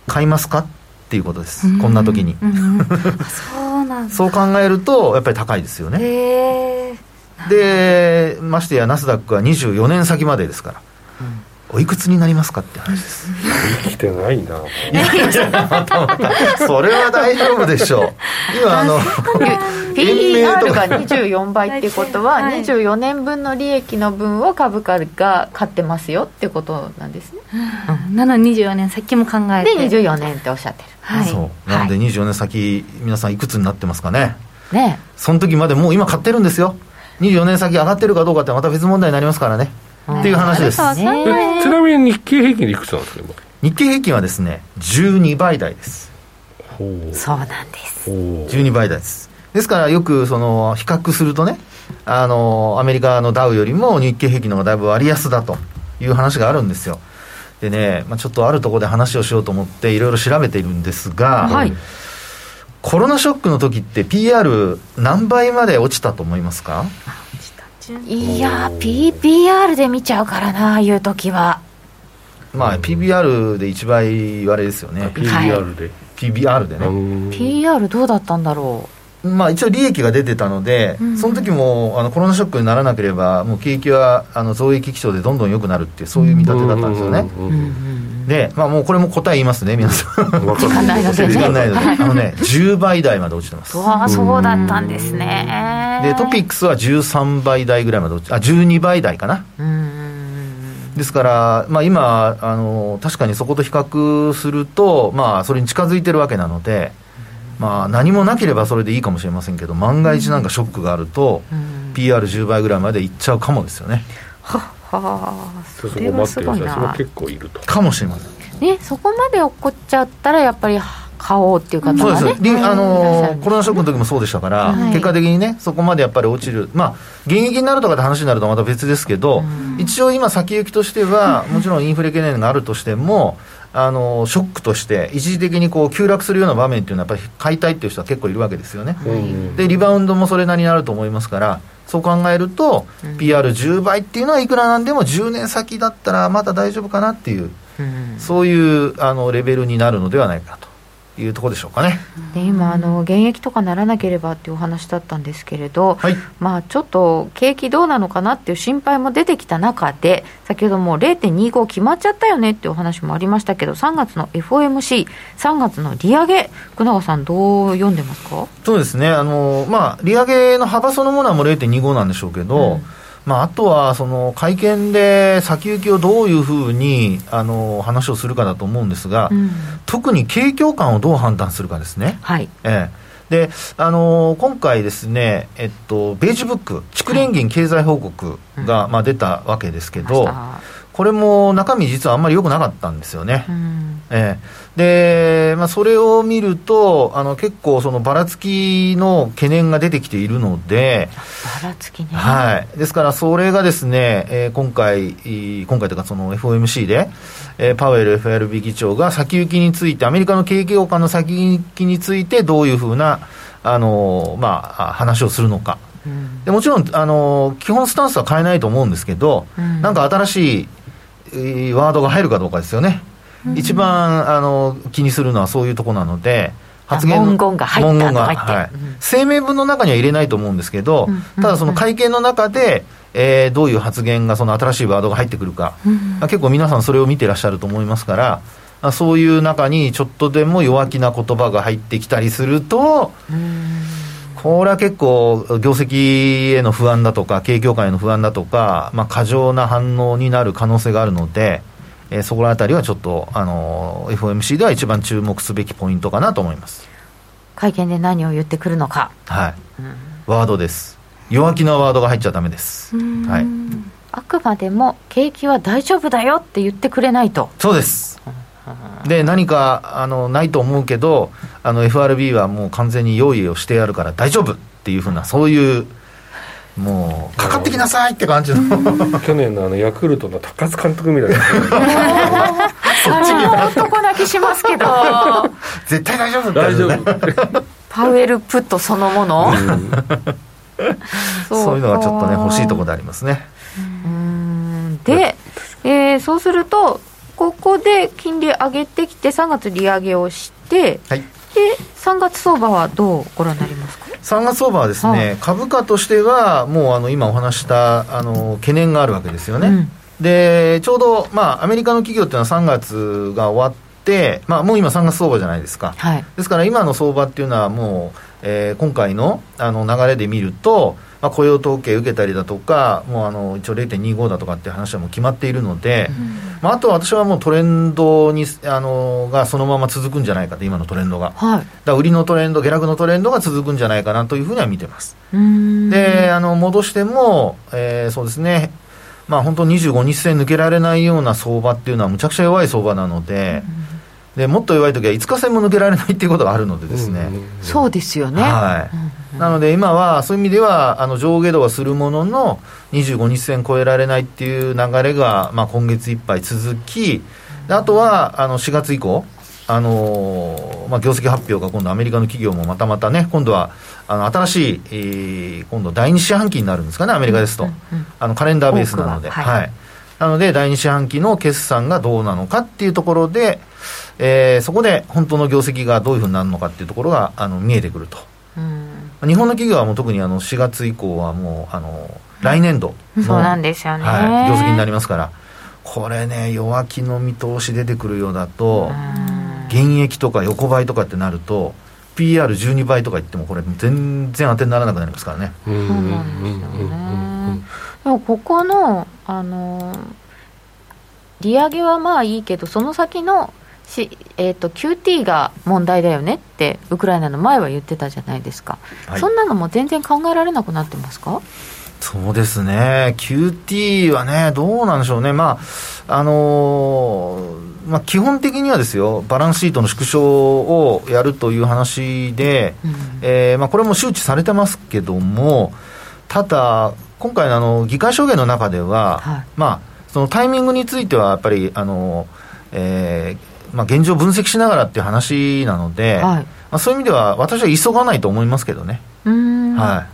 買いますかっていうことです、うん、こんな時に、うん、そうなん (laughs) そう考えるとやっぱり高いですよねでましてやナスダックは24年先までですからおいくつになりますかって話です。
生きてないな。(laughs)
それは大丈夫でしょう。今あの
PER が24倍ってことは24年分の利益の分を株価が買ってますよってことなんですね、
うん、なのに24年先も考えて。
で24年っておっしゃってる、
はい、そう。なので24年先皆さんいくつになってますかね。ね。その時までもう今買ってるんですよ24年先上がってるかどうかってまた別問題になりますからねっていう話です。ち
なみに日経平均でいくつなんですか、
日経平均はですね、12倍台です。
そうなんです。
12倍台です。ですからよくその比較するとね、あのアメリカのダウよりも日経平均の方がだいぶ割安だという話があるんですよ。でね、まあ、ちょっとあるところで話をしようと思っていろいろ調べているんですが、はい、コロナショックの時って PR 何倍まで落ちたと思いますか？
いや PPR で見ちゃうからないう時は。
まあ PBR で1倍割れですよね。
PBR で、
PBR でね。
PR どうだったんだろ
う？まあ一応利益が出てたので、うん、その時もあのコロナショックにならなければもう景気はあの増益基調でどんどん良くなるっていうそういう見立てだったんですよね、で、まあ、もうこれも答え言いますね皆さん。
時間ないので、
ね、時間ないので。あのね10倍台まで落ちてます。
わあそうだったんですね。
でトピックスは13倍台ぐらいまで落ちあ12倍台かな。ですから、まあ、今あの確かにそこと比較すると、まあ、それに近づいてるわけなので、まあ、何もなければそれでいいかもしれませんけど万が一なんかショックがあると、PR10 倍ぐらいまでいっちゃうかもですよね。
はあそれはすごいな。
結構いると。
かもしれませ
ん。ねそこまで起こっちゃったらやっぱり買おうっていう方がねそうです。
あのコロナショックの時もそうでしたから、はい、結果的にねそこまでやっぱり落ちるまあ現役になるとかって話になるとまた別ですけど、一応今先行きとしてはもちろんインフレ懸念があるとしてもあのショックとして一時的にこう急落するような場面っていうのはやっぱり買いたいっていう人は結構いるわけですよね、でリバウンドもそれなりにあると思いますからそう考えると、うん、PR10 倍っていうのはいくらなんでも10年先だったらまだ大丈夫かなっていう、うん、そういうあのレベルになるのではないかというところでしょうかね。
で今あの現役とかならなければっていうお話だったんですけれど、
はい、
まあちょっと景気どうなのかなっていう心配も出てきた中で先ほども0.25決まっちゃったよねっていうお話もありましたけど3月の FOMC3 月の利上げ福永さんどう読んでますか？
そうですね。あのまあ利上げの幅そのものはもう0.25なんでしょうけど、うんまあ、あとはその会見で先行きをどういうふうにあの話をするかだと思うんですが、うん、特に景況感をどう判断するかですね。
はい。
ええ。であのー、今回ですね、えっと、ベージュブック、蓄連銀経済報告が、はい、まあ、出たわけですけど、これも中身、実はあんまり良くなかったんですよね。ええ、で、まあ、それを見ると、あの結構、そのばらつきの懸念が出てきているので、
ばらつきね、
はい、ですから、それがですね、えー、今回、今回というか、その FOMC で、えー、パウエル FRB 議長が先行きについて、アメリカの景気感の先行きについて、どういうふうな、あのまあ、話をするのか。でもちろん、あの基本スタンスは変えないと思うんですけど、うん、なんか新しいワードが入るかどうかですよね、うん、一番あの気にするのはそういうところなので、
発言文言が入った文言が、はい。
声明文の中には入れないと思うんですけど、うん、ただその会見の中で、えー、どういう発言が、その新しいワードが入ってくるか、結構皆さんそれを見てらっしゃると思いますから、そういう中にちょっとでも弱気な言葉が入ってきたりすると、これは結構、業績への不安だとか、景況感への不安だとか、まあ、過剰な反応になる可能性があるので、えー、そこら辺りはちょっと、あの FOMC では一番注目すべきポイントかなと思います。
会見で何を言ってくるのか、
はい、うん、ワードです、弱気なワードが入っちゃだめです。はい。
あくまでも景気は大丈夫だよって言ってくれないと。
そうです、で何かあのないと思うけどあの FRB はもう完全に用意をしてやるから大丈夫っていうふうなそういうもうかかってきなさいって感じの。(laughs)
去年のあのヤクルトの高津監督みたいな。
そっちに男泣きしますけど。(laughs)
絶対大丈夫大丈夫。
パウエルプットそのもの、
そういうのがちょっとね欲しいところでありますね。
で、えー、そうするとここで金利上げてきて、3月利上げをして、はい、で3月相場はどうご覧になりますか？
3月相場はですね、はあ、株価としては、もうあの今お話したあの懸念があるわけですよね。うん、でちょうど、まあ、アメリカの企業っていうのは3月が終わって、まあ、もう今3月相場じゃないですか、はい、ですから今の相場っていうのはもう、えー、今回のあの流れで見ると、まあ、雇用統計受けたりだとか、もうあの一応0.25だとかっていう話はもう決まっているので、うん、まあ、あとは私はもうトレンドにあのがそのまま続くんじゃないかと、今のトレンドが。はい、だ売りのトレンド、下落のトレンドが続くんじゃないかなというふうには見てます。であの戻しても、えー、そうですね、まあ、本当、25日線抜けられないような相場っていうのは、むちゃくちゃ弱い相場なので。うん。でもっと弱い時は5日線も抜けられないっていうことがあるのでですね、うん、
そうですよね、
はい、なので今はそういう意味ではあの上下動はするものの25日線超えられないっていう流れが、まあ、今月いっぱい続きあとはあの4月以降あのまあ、業績発表が今度アメリカの企業もまたまたね今度はあの新しい、えー、今度第2四半期になるんですかねアメリカですと、うんうんうん、あのカレンダーベースなので、はい、はい、なので第2四半期の決算がどうなのかっていうところでえー、そこで本当の業績がどういうふうになるのかっていうところがあの見えてくると、うん、日本の企業はもう特にあの4月以降はもうあの来年度
の、そうなんですよね、
はい、業績になりますからこれね弱気の見通し出てくるようだと現役とか横ばいとかってなると PR12 倍とか言ってもこれ全然当てにならなくなりますからね。そうなんですよ
ね。でもここのあの利上げはまあいいけどその先のし、えーと、QT が問題だよねってウクライナの前は言ってたじゃないですか、はい、そんなのも全然考えられなくなってますか？
そうですね、QT はね、どうなんでしょうね、まああのー、まあ、基本的にはですよ、バランスシートの縮小をやるという話で、うん、えー、まあ、これも周知されてますけども、ただ、今回のあの議会証言の中では、はい、まあ、そのタイミングについてはやっぱり、あのえー、まあ、現状分析しながらっていう話なので、はい、まあ、そういう意味では私は急がないと思いますけどね。
は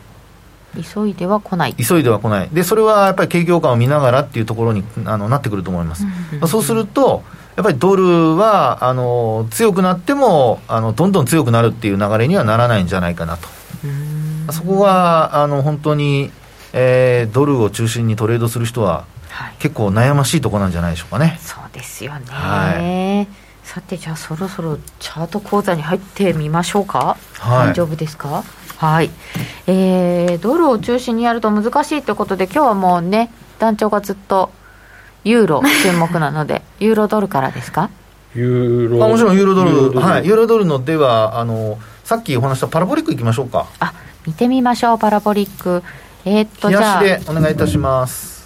い、急いでは来ない。
急いでは来ない。でそれはやっぱり景況感を見ながらっていうところにあのなってくると思います、うんうん、そうすると、やっぱりドルはあの強くなってもあのどんどん強くなるっていう流れにはならないんじゃないかなと。そこはあの本当に、えー、ドルを中心にトレードする人は、はい、結構悩ましいところなんじゃないでしょうかね。
そうですよね、はい、さてじゃあそろそろチャート講座に入ってみましょうか、はい、大丈夫ですか？はい、えー、ドルを中心にやると難しいということで今日はもうね団長がずっとユーロ注目なので (laughs) ユーロドルからですか？
ユーロ。
あもちろんユーロドル。はい。ユーロドルのではあのさっきお話したパラボリックいきましょうか。
あ見てみましょうパラボリック。えー、っとじゃあ。
でお願いいたします、
こう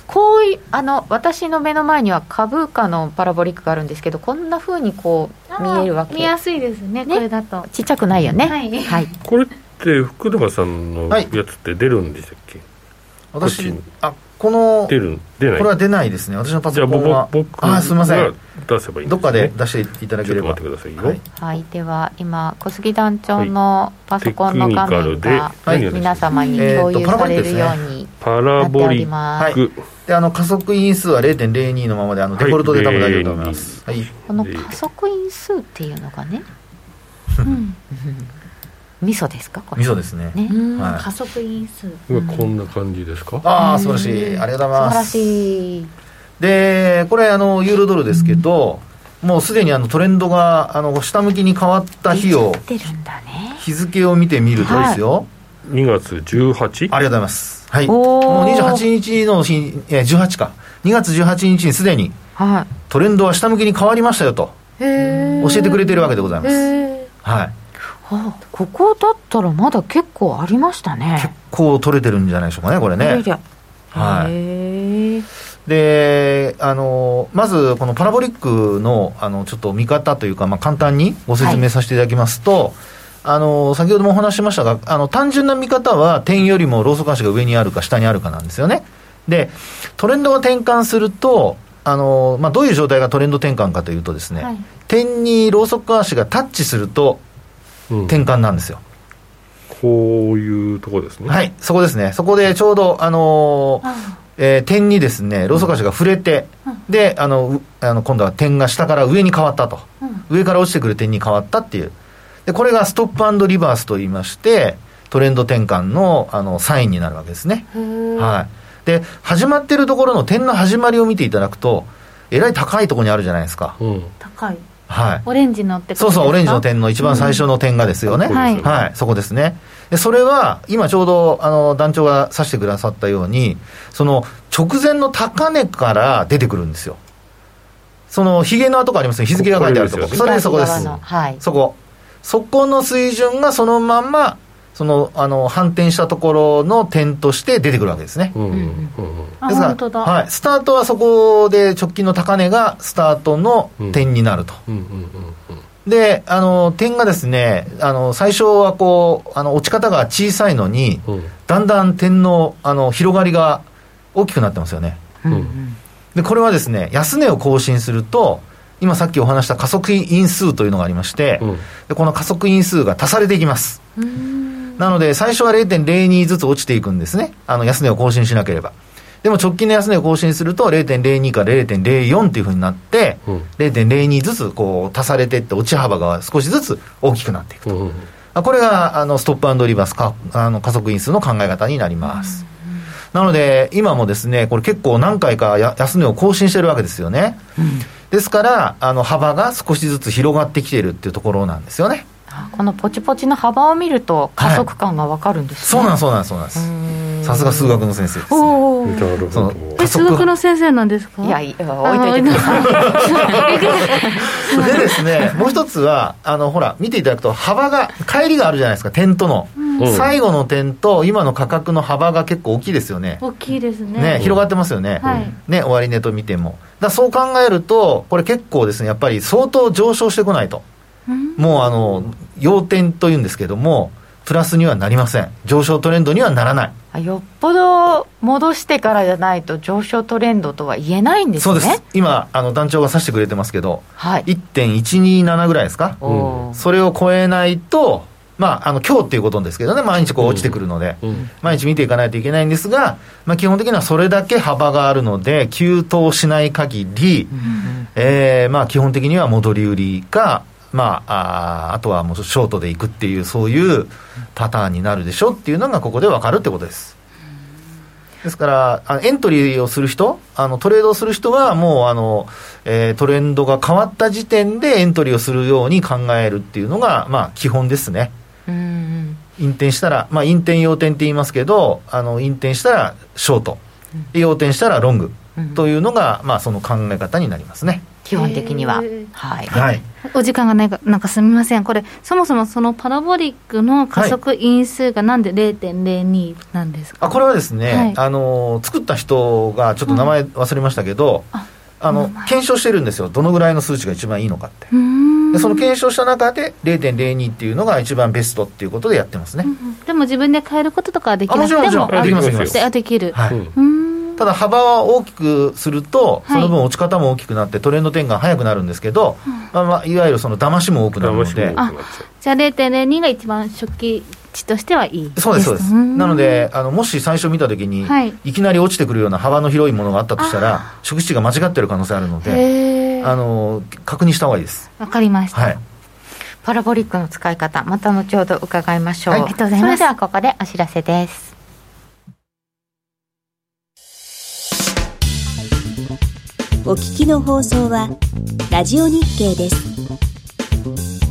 いうあの私の目の前には株価のパラボリックがあるんですけどこんなふうにこう見えるわけ。
見やすいですね、ね、これだと。
ちっちゃくないよね。
はい、
はい、
これって福永さんのやつって出るんでしたっけ、
はい、私あこの
出る出ない。
これは出ないですね。私のパソコンは。
僕
あすみません。
出せばいい、
ね、どっかで出していただければ。
待ってくださいよ、
はい、はい、では今小杉団長のパソコンの画面が、はい、皆様に共有されるように
パラボリック。
であの加速因数は0.02のままであのデフォルトで多分大丈夫と思います、はい、
この加速因数っていうのがね、(laughs) うん味噌ですか？
味噌ですね。ね、
はい、加速因数。
こんな感じですか？
ああ素晴らしい。ありがとうございます。素晴ら
しい。
でこれあのユーロドルですけど、もうすでにあのトレンドがあの下向きに変わった日を日付を見てみるとですよ、はい、
2月18あ
りがとうございます。はい。もう28日の日え18か。2月18日にすでにトレンドは下向きに変わりましたよと。教えてくれてるわけでございます。はい
あここだったらまだ結構ありましたね。
結構取れてるんじゃないでしょうかねこれね。はい。であのまずこのパラボリックのあのちょっと見方というか、まあ、簡単にご説明させていただきますと、はい、あの先ほどもお話ししましたがあの単純な見方は点よりもローソク足が上にあるか下にあるかなんですよね。でトレンドが転換するとあの、まあ、どういう状態がトレンド転換かというとですね、はい、点にローソク足がタッチすると転換なんですよ、
うん、こういうとこですね。
はいそこですね。そこでちょうどあのーえー、点にですねローソク足が触れて、うん、であのあの今度は点が下から上に変わったと、うん、上から落ちてくる点に変わったっていう。でこれがストップリバースといいましてトレンド転換のあのサインになるわけですね。はい。で始まってるところの点の始まりを見ていただくとえらい高いところにあるじゃないですか、
うん、高い
はい、
オレンジのって
そうそうオレンジの点の一番最初の点がですよね、うん、はい、はい、そこですね。でそれは今ちょうどあの団長が指してくださったようにその直前の高値から出てくるんですよ。そのひげの跡がありますね日付が書いてあるとこ。それでそこです、はい、そこ。そこの水準がそのままそのあの反転したところの点として出てくるわけですね。うんうんうん、ですから、はい、スタートはそこで直近の高値がスタートの点になると。であの点がですねあの最初はこうあの落ち方が小さいのに、うん、だんだん点のあの広がりが大きくなってますよね。うん。うん、でこれはですね安値を更新すると今さっきお話した加速因数というのがありまして、うん、でこの加速因数が足されていきます。なので、最初は0.02ずつ落ちていくんですね。あの、安値を更新しなければ。でも直近の安値を更新すると0.02から0.04っていうふうになって、うん、0.02ずつこう足されていって落ち幅が少しずつ大きくなっていくと。うんこれがあのストップリバースかあの加速因数の考え方になります。うん、なので、今もですね、これ結構何回か安値を更新してるわけですよね。うん、ですから、あの幅が少しずつ広がってきているっていうところなんですよね。
このポチポチの幅を見ると加速感が分かるんです
ね、はい、そうなんそうなんそうなんです。さすが数学の先生です、ね、
数学の先生なんですか？
いやいや置いといてくださ
い。(laughs) でですねもう一つはあのほら見ていただくと幅が乖離があるじゃないですか点との、うん、最後の点と今の価格の幅が結構大きいですよね。
大きいですね。
ね広がってますよね、はい、ね終値と見ても。だそう考えるとこれ結構ですねやっぱり相当上昇してこないともうあの要点というんですけどもプラスにはなりません。上昇トレンドにはならない。
よっぽど戻してからじゃないと上昇トレンドとは言えないんですね。
そうです。今あの団長が指してくれてますけど、はい、1.127ぐらいですか、うん、それを超えないとまあ、あの今日っていうことですけどね、毎日こう落ちてくるので、うん。うん、毎日見ていかないといけないんですが、まあ、基本的にはそれだけ幅があるので、急騰しない限り、うん、えー、まあ、基本的には戻り売りか、まあ、ああとはもうショートでいくっていう、そういうパターンになるでしょっていうのが、ここで分かるってことです。ですから、エントリーをする人、あのトレードをする人は、もうあの、えー、トレンドが変わった時点でエントリーをするように考えるっていうのが、まあ、基本ですね。うん引転したら、まあ、引転、要点って言いますけど、あの引転したらショート、要点したらロングというのが、まあ、その考え方になりますね。
基本的には。はい。はい。
お時間がないか、なんかすみません。これ、そもそもそのパラボリックの加速因数がなんで0.02なんですか、
あ、これはですね、はい、あの、作った人がちょっと名前忘れましたけど、うん、あの、検証してるんですよ。どのぐらいの数値が一番いいのかって。でその検証した中で0.02っていうのが一番ベストっていうことでやってますね。うん、
でも自分で変えることとかはできなくても
もちろん、もちろん。できます、できます。
できる。はい。
うんただ幅は大きくすると、その分落ち方も大きくなって、トレンド転換早くなるんですけど、まあまあ、いわゆるその騙しも多くなるので。あ
じゃあ0.02が一番初期値としてはいい
そうですそうです。なのであのもし最初見たときに、はい、いきなり落ちてくるような幅の広いものがあったとしたら初期値が間違ってる可能性あるのであの確認した方がいいです。
わかりました、はい。
パラボリックの使い方また後ほど伺いましょう、はい、
ありがとうございます。そ
れではここでお知らせです
お聞きの放送はラジオ日経です。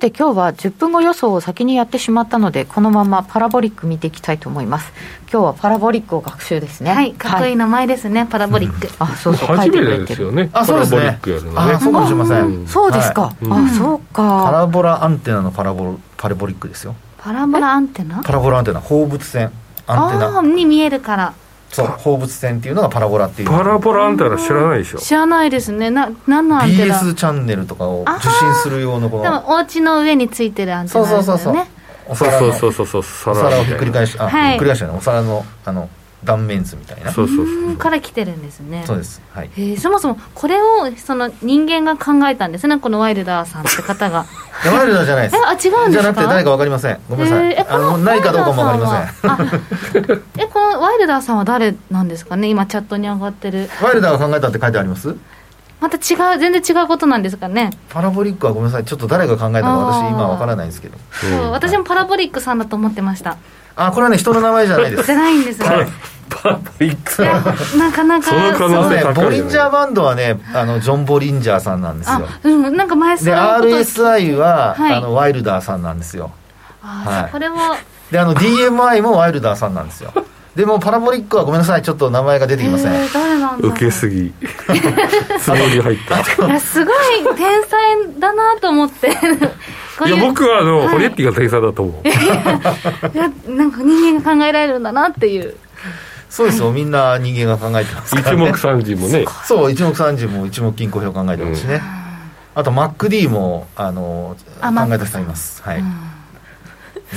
て今日は10分後予想を先にやってしまったのでこのままパラボリック見ていきたいと思います。今日はパラボリックを学習ですね。
はいかっこいい名前ですね、はい、パラボリック、うん、
あそうそう
初めてですよね。
あそうですね。あそうかもしれません、
うん、そうですか、はい、あそうか。
パラボラアンテナのパラボパラボリックですよ。
パラボラアンテナ？
パラボラアンテナ放物線アンテナ。
に見えるから
そう放物線っていうのがパラボラっていう。
パラボラアンテナ知らないでしょ。
知らないですね。な何のアンテナ
？BS チャンネルとかを受信する用のこの
でもお家の上についてるアンテナですよね。そうそうそう
お皿
そうそうそうそうお
皿をひっくり返しあ、はい、ひっくり返しね。お皿のあの断面図みたいな。
そうそうそう
から来てるんですね。
そうです。はい、
えー、そもそもこれをその人間が考えたんですね。このワイルダーさんって方が。
ワイルダーじゃないです。
えあ違うんですか？
じゃなくて誰か分かりません。ごめんなさい、えー、あの何かどうかも分かりません。
えこのワイルダーさんは誰なんですかね？今チャットに上がってる。
ワイルダーが考えたって書いてあります？
また違う全然違うことなんですかね？
パラボリックはごめんなさい。ちょっと誰が考えたか私今分からないんですけど、
うん、私もパラボリックさんだと思ってました
あこれはね人の名前じゃないです。
じゃないんですね
パラボリック
なかなかその
可能性ボリンジャーバンドはねあのジョン・ボリンジャーさんなんですよ。
うんなんか前
で RSI は、はい、あのワイルダーさんなんですよ。
あ、はい、これも
であの DMI もワイルダーさんなんですよ。でもパラボリックはごめんなさいちょっと名前が出てきません、え
ー、誰なんだ
受けすぎ。つもり入った。
いやすごい天才だなと思って
いや僕はあの、はい、ホネッティが天才だと思う。い
やなんか人間が考えられるんだなっていう。
そうですよ、はい、みんな人間が考えてますから、
ね、一目散時もね。
そう一目散時も一目均衡表考えてますしね、うん、あと MacD もあの考えた人います。はい、うん。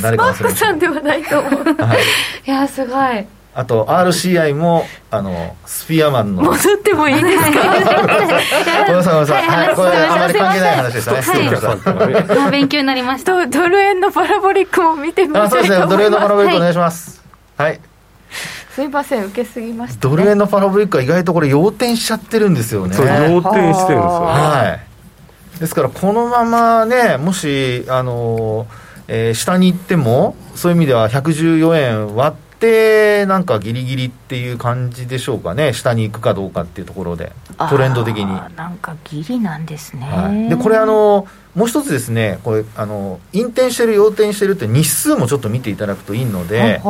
誰か忘れさんではないと思う、はい、いやすごい
あと RCI もあのスピアマンの。
戻ってもいいですか？(laughs) ごめんなさいごめ
んなさい、はい、これあまり関係ない話でしたね、
はい、勉強になりました。ドル円のパラボリックも見てみたい
と思います。そうですね。ドル円のパラボリックお願いします。はい、
すいません受けすぎました、
ね、ドル円のパラボリックは意外とこれ要点しちゃってるんですよね。
そう要点してるんですよ。
はい。ですからこのままねもしあのーえー、下に行ってもそういう意味では114円割ってなんかギリギリっていう感じでしょうかね。下に行くかどうかっていうところで。トレンド的に。
なんかギリなんですね、
はい、でこれあのもう一つですねこれあの陰転してる陽転してるって日数もちょっと見ていただくといいので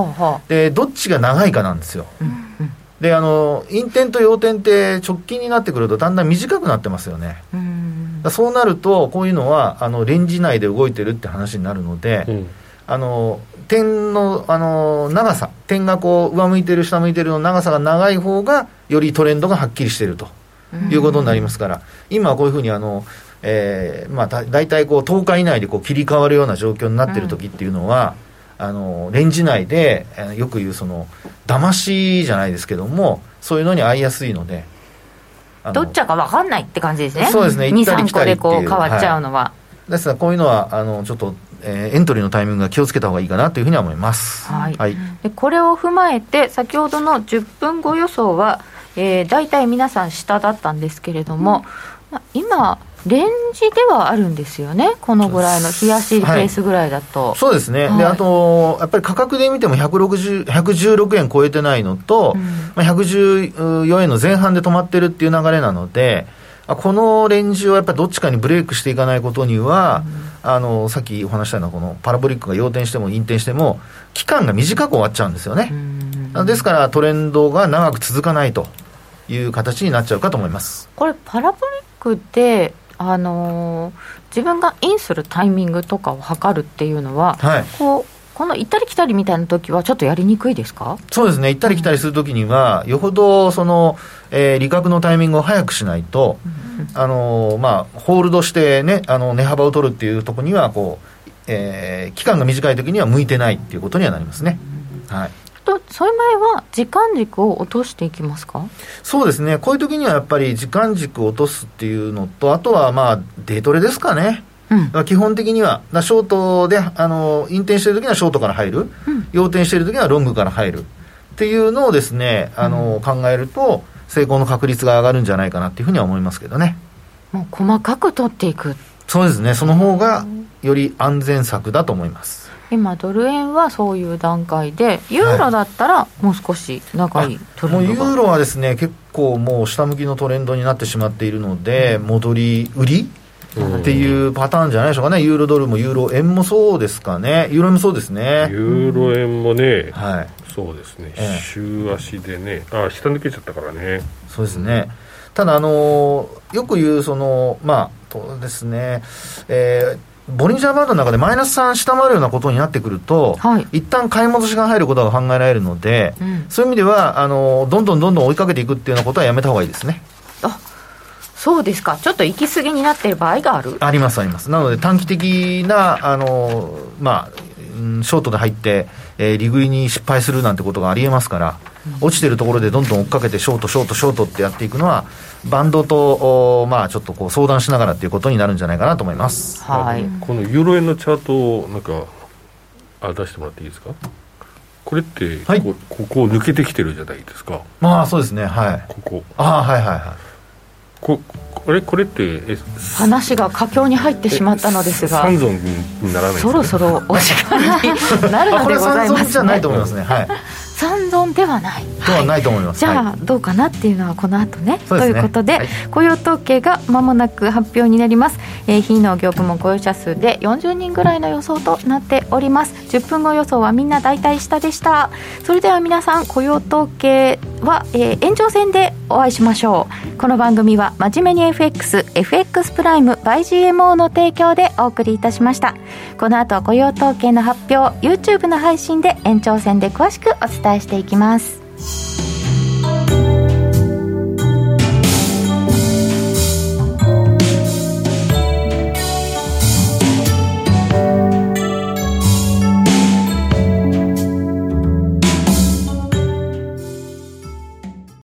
でどっちが長いかなんですよ、うんうん、であの陰転と陽転って直近になってくるとだんだん短くなってますよね、うそうなるとこういうのはあのレンジ内で動いてるって話になるので、うん。あの点のあの長さ、点がこう上向いてる、下向いてるの長さが長い方が、よりトレンドがはっきりしているということになりますから、今はこういうふうにあの、えーまあ、だ大体こう10日以内でこう切り替わるような状況になっている時っていうのは、あのレンジ内で、えー、よく言うその騙しじゃないですけどもそういうのに合いやすいので
どっちか分かんないって感じですね。
そうですね。
23個でこう変わっちゃうのは、は
い、ですからこういうのはあのちょっとえー、エントリーのタイミングが気をつけた方がいいかなというふうには思います、
はい、はい、でこれを踏まえて先ほどの10分後予想は、えー、大体皆さん下だったんですけれども、うん、まあ、今レンジではあるんですよね、このぐらいの冷やしケースぐらいだと。
はい、そうですね、はい、であと、やっぱり価格で見ても160 116円超えてないのと、うん、まあ、114円の前半で止まってるっていう流れなので、このレンジをやっぱりどっちかにブレイクしていかないことには、うん、あのさっきお話したようなこのパラボリックが陽転しても陰転しても期間が短く終わっちゃうんですよね、うん、ですからトレンドが長く続かないという形になっちゃうかと思います。
これパラボリックであのー、自分がインするタイミングとかを測るっていうのは、はい、こうこの行ったり来たりみたいな時は、ちょっとやりにくいですか？
そうですね、行ったり来たりするときには、よほどその、えー、利確のタイミングを早くしないと、あのまあ、ホールドしてね、あの値幅を取るっていうところにはこう、えー、期間が短いときには向いてないっていうことにはなりますね。はい。
とそういう場合は、時間軸を落としていきますか？
そうですね、こういう時にはやっぱり時間軸を落とすっていうのと、あとはまあ、デートレですかね。うん、基本的には、ショートで、あの、引転してる時にはショートから入る、うん、陽転してる時にはロングから入る。っていうのをですね、あの、うん、考えると、成功の確率が上がるんじゃないかなっていうふうには思いますけどね。
もう細かく取っていく。
そうですね、その方がより安全策だと思います。
今ドル円はそういう段階でユーロだったらもう少し長い
トレンドが、はい、もうユーロはですね結構もう下向きのトレンドになってしまっているので、戻り売りっていうパターンじゃないでしょうかね、ユーロドルもユーロ円もそうですかね、ユーロ円もそうですね。
ユーロ円もね、はい、そうですね、ええ、週足でね、あ下抜けちゃったからね。
そうですね、ただ、あのよく言う、そのまあ、とですね、えーボリンジャーバンドの中でマイナス3下回るようなことになってくると、はい、一旦買い戻しが入ることが考えられるので、うん、そういう意味ではあの、どんどんどんどん追いかけていくっていうようなことはやめたほうがいいですね。
あそうですか、ちょっと行き過ぎになっている場合がある。
あります、あります。なので、短期的な、あのまあ、ショートで入って、えー、利食いに失敗するなんてことがありえますから、うん、落ちてるところでどんどん追っかけて、ショート、ショート、ショートってやっていくのは、バンドと、まあ、ちょっとこう相談しながらっていうことになるんじゃないかなと思います。
はい、このユーロ円のチャートをなんかあ出してもらっていいですか？これって、はい、こここ抜けてきてるじゃないですか。
まあそうですね。はい。
ここ。
ああはいはいはい
ここれこれって
話が佳境に入ってしまってのですが
三尊にならない、
ね、そろそろお時間になるのでございます、ね、
じゃないと思いますね。はい
三尊ではない。
ではないと思います。
じゃあ、どうかなっていうのはこの後ね。ということで、雇用統計がまもなく発表になります。えー、非農業部門雇用者数で40人ぐらいの予想となっております。10分後予想はみんな大体下でした。それでは皆さん、雇用統計は、えー、延長戦でお会いしましょう。この番組は真面目に FX、FX プライム by GMO の提供でお送りいたしました。この後雇用統計の発表、YouTube の配信で延長戦で詳しくお伝え伝えしていきます。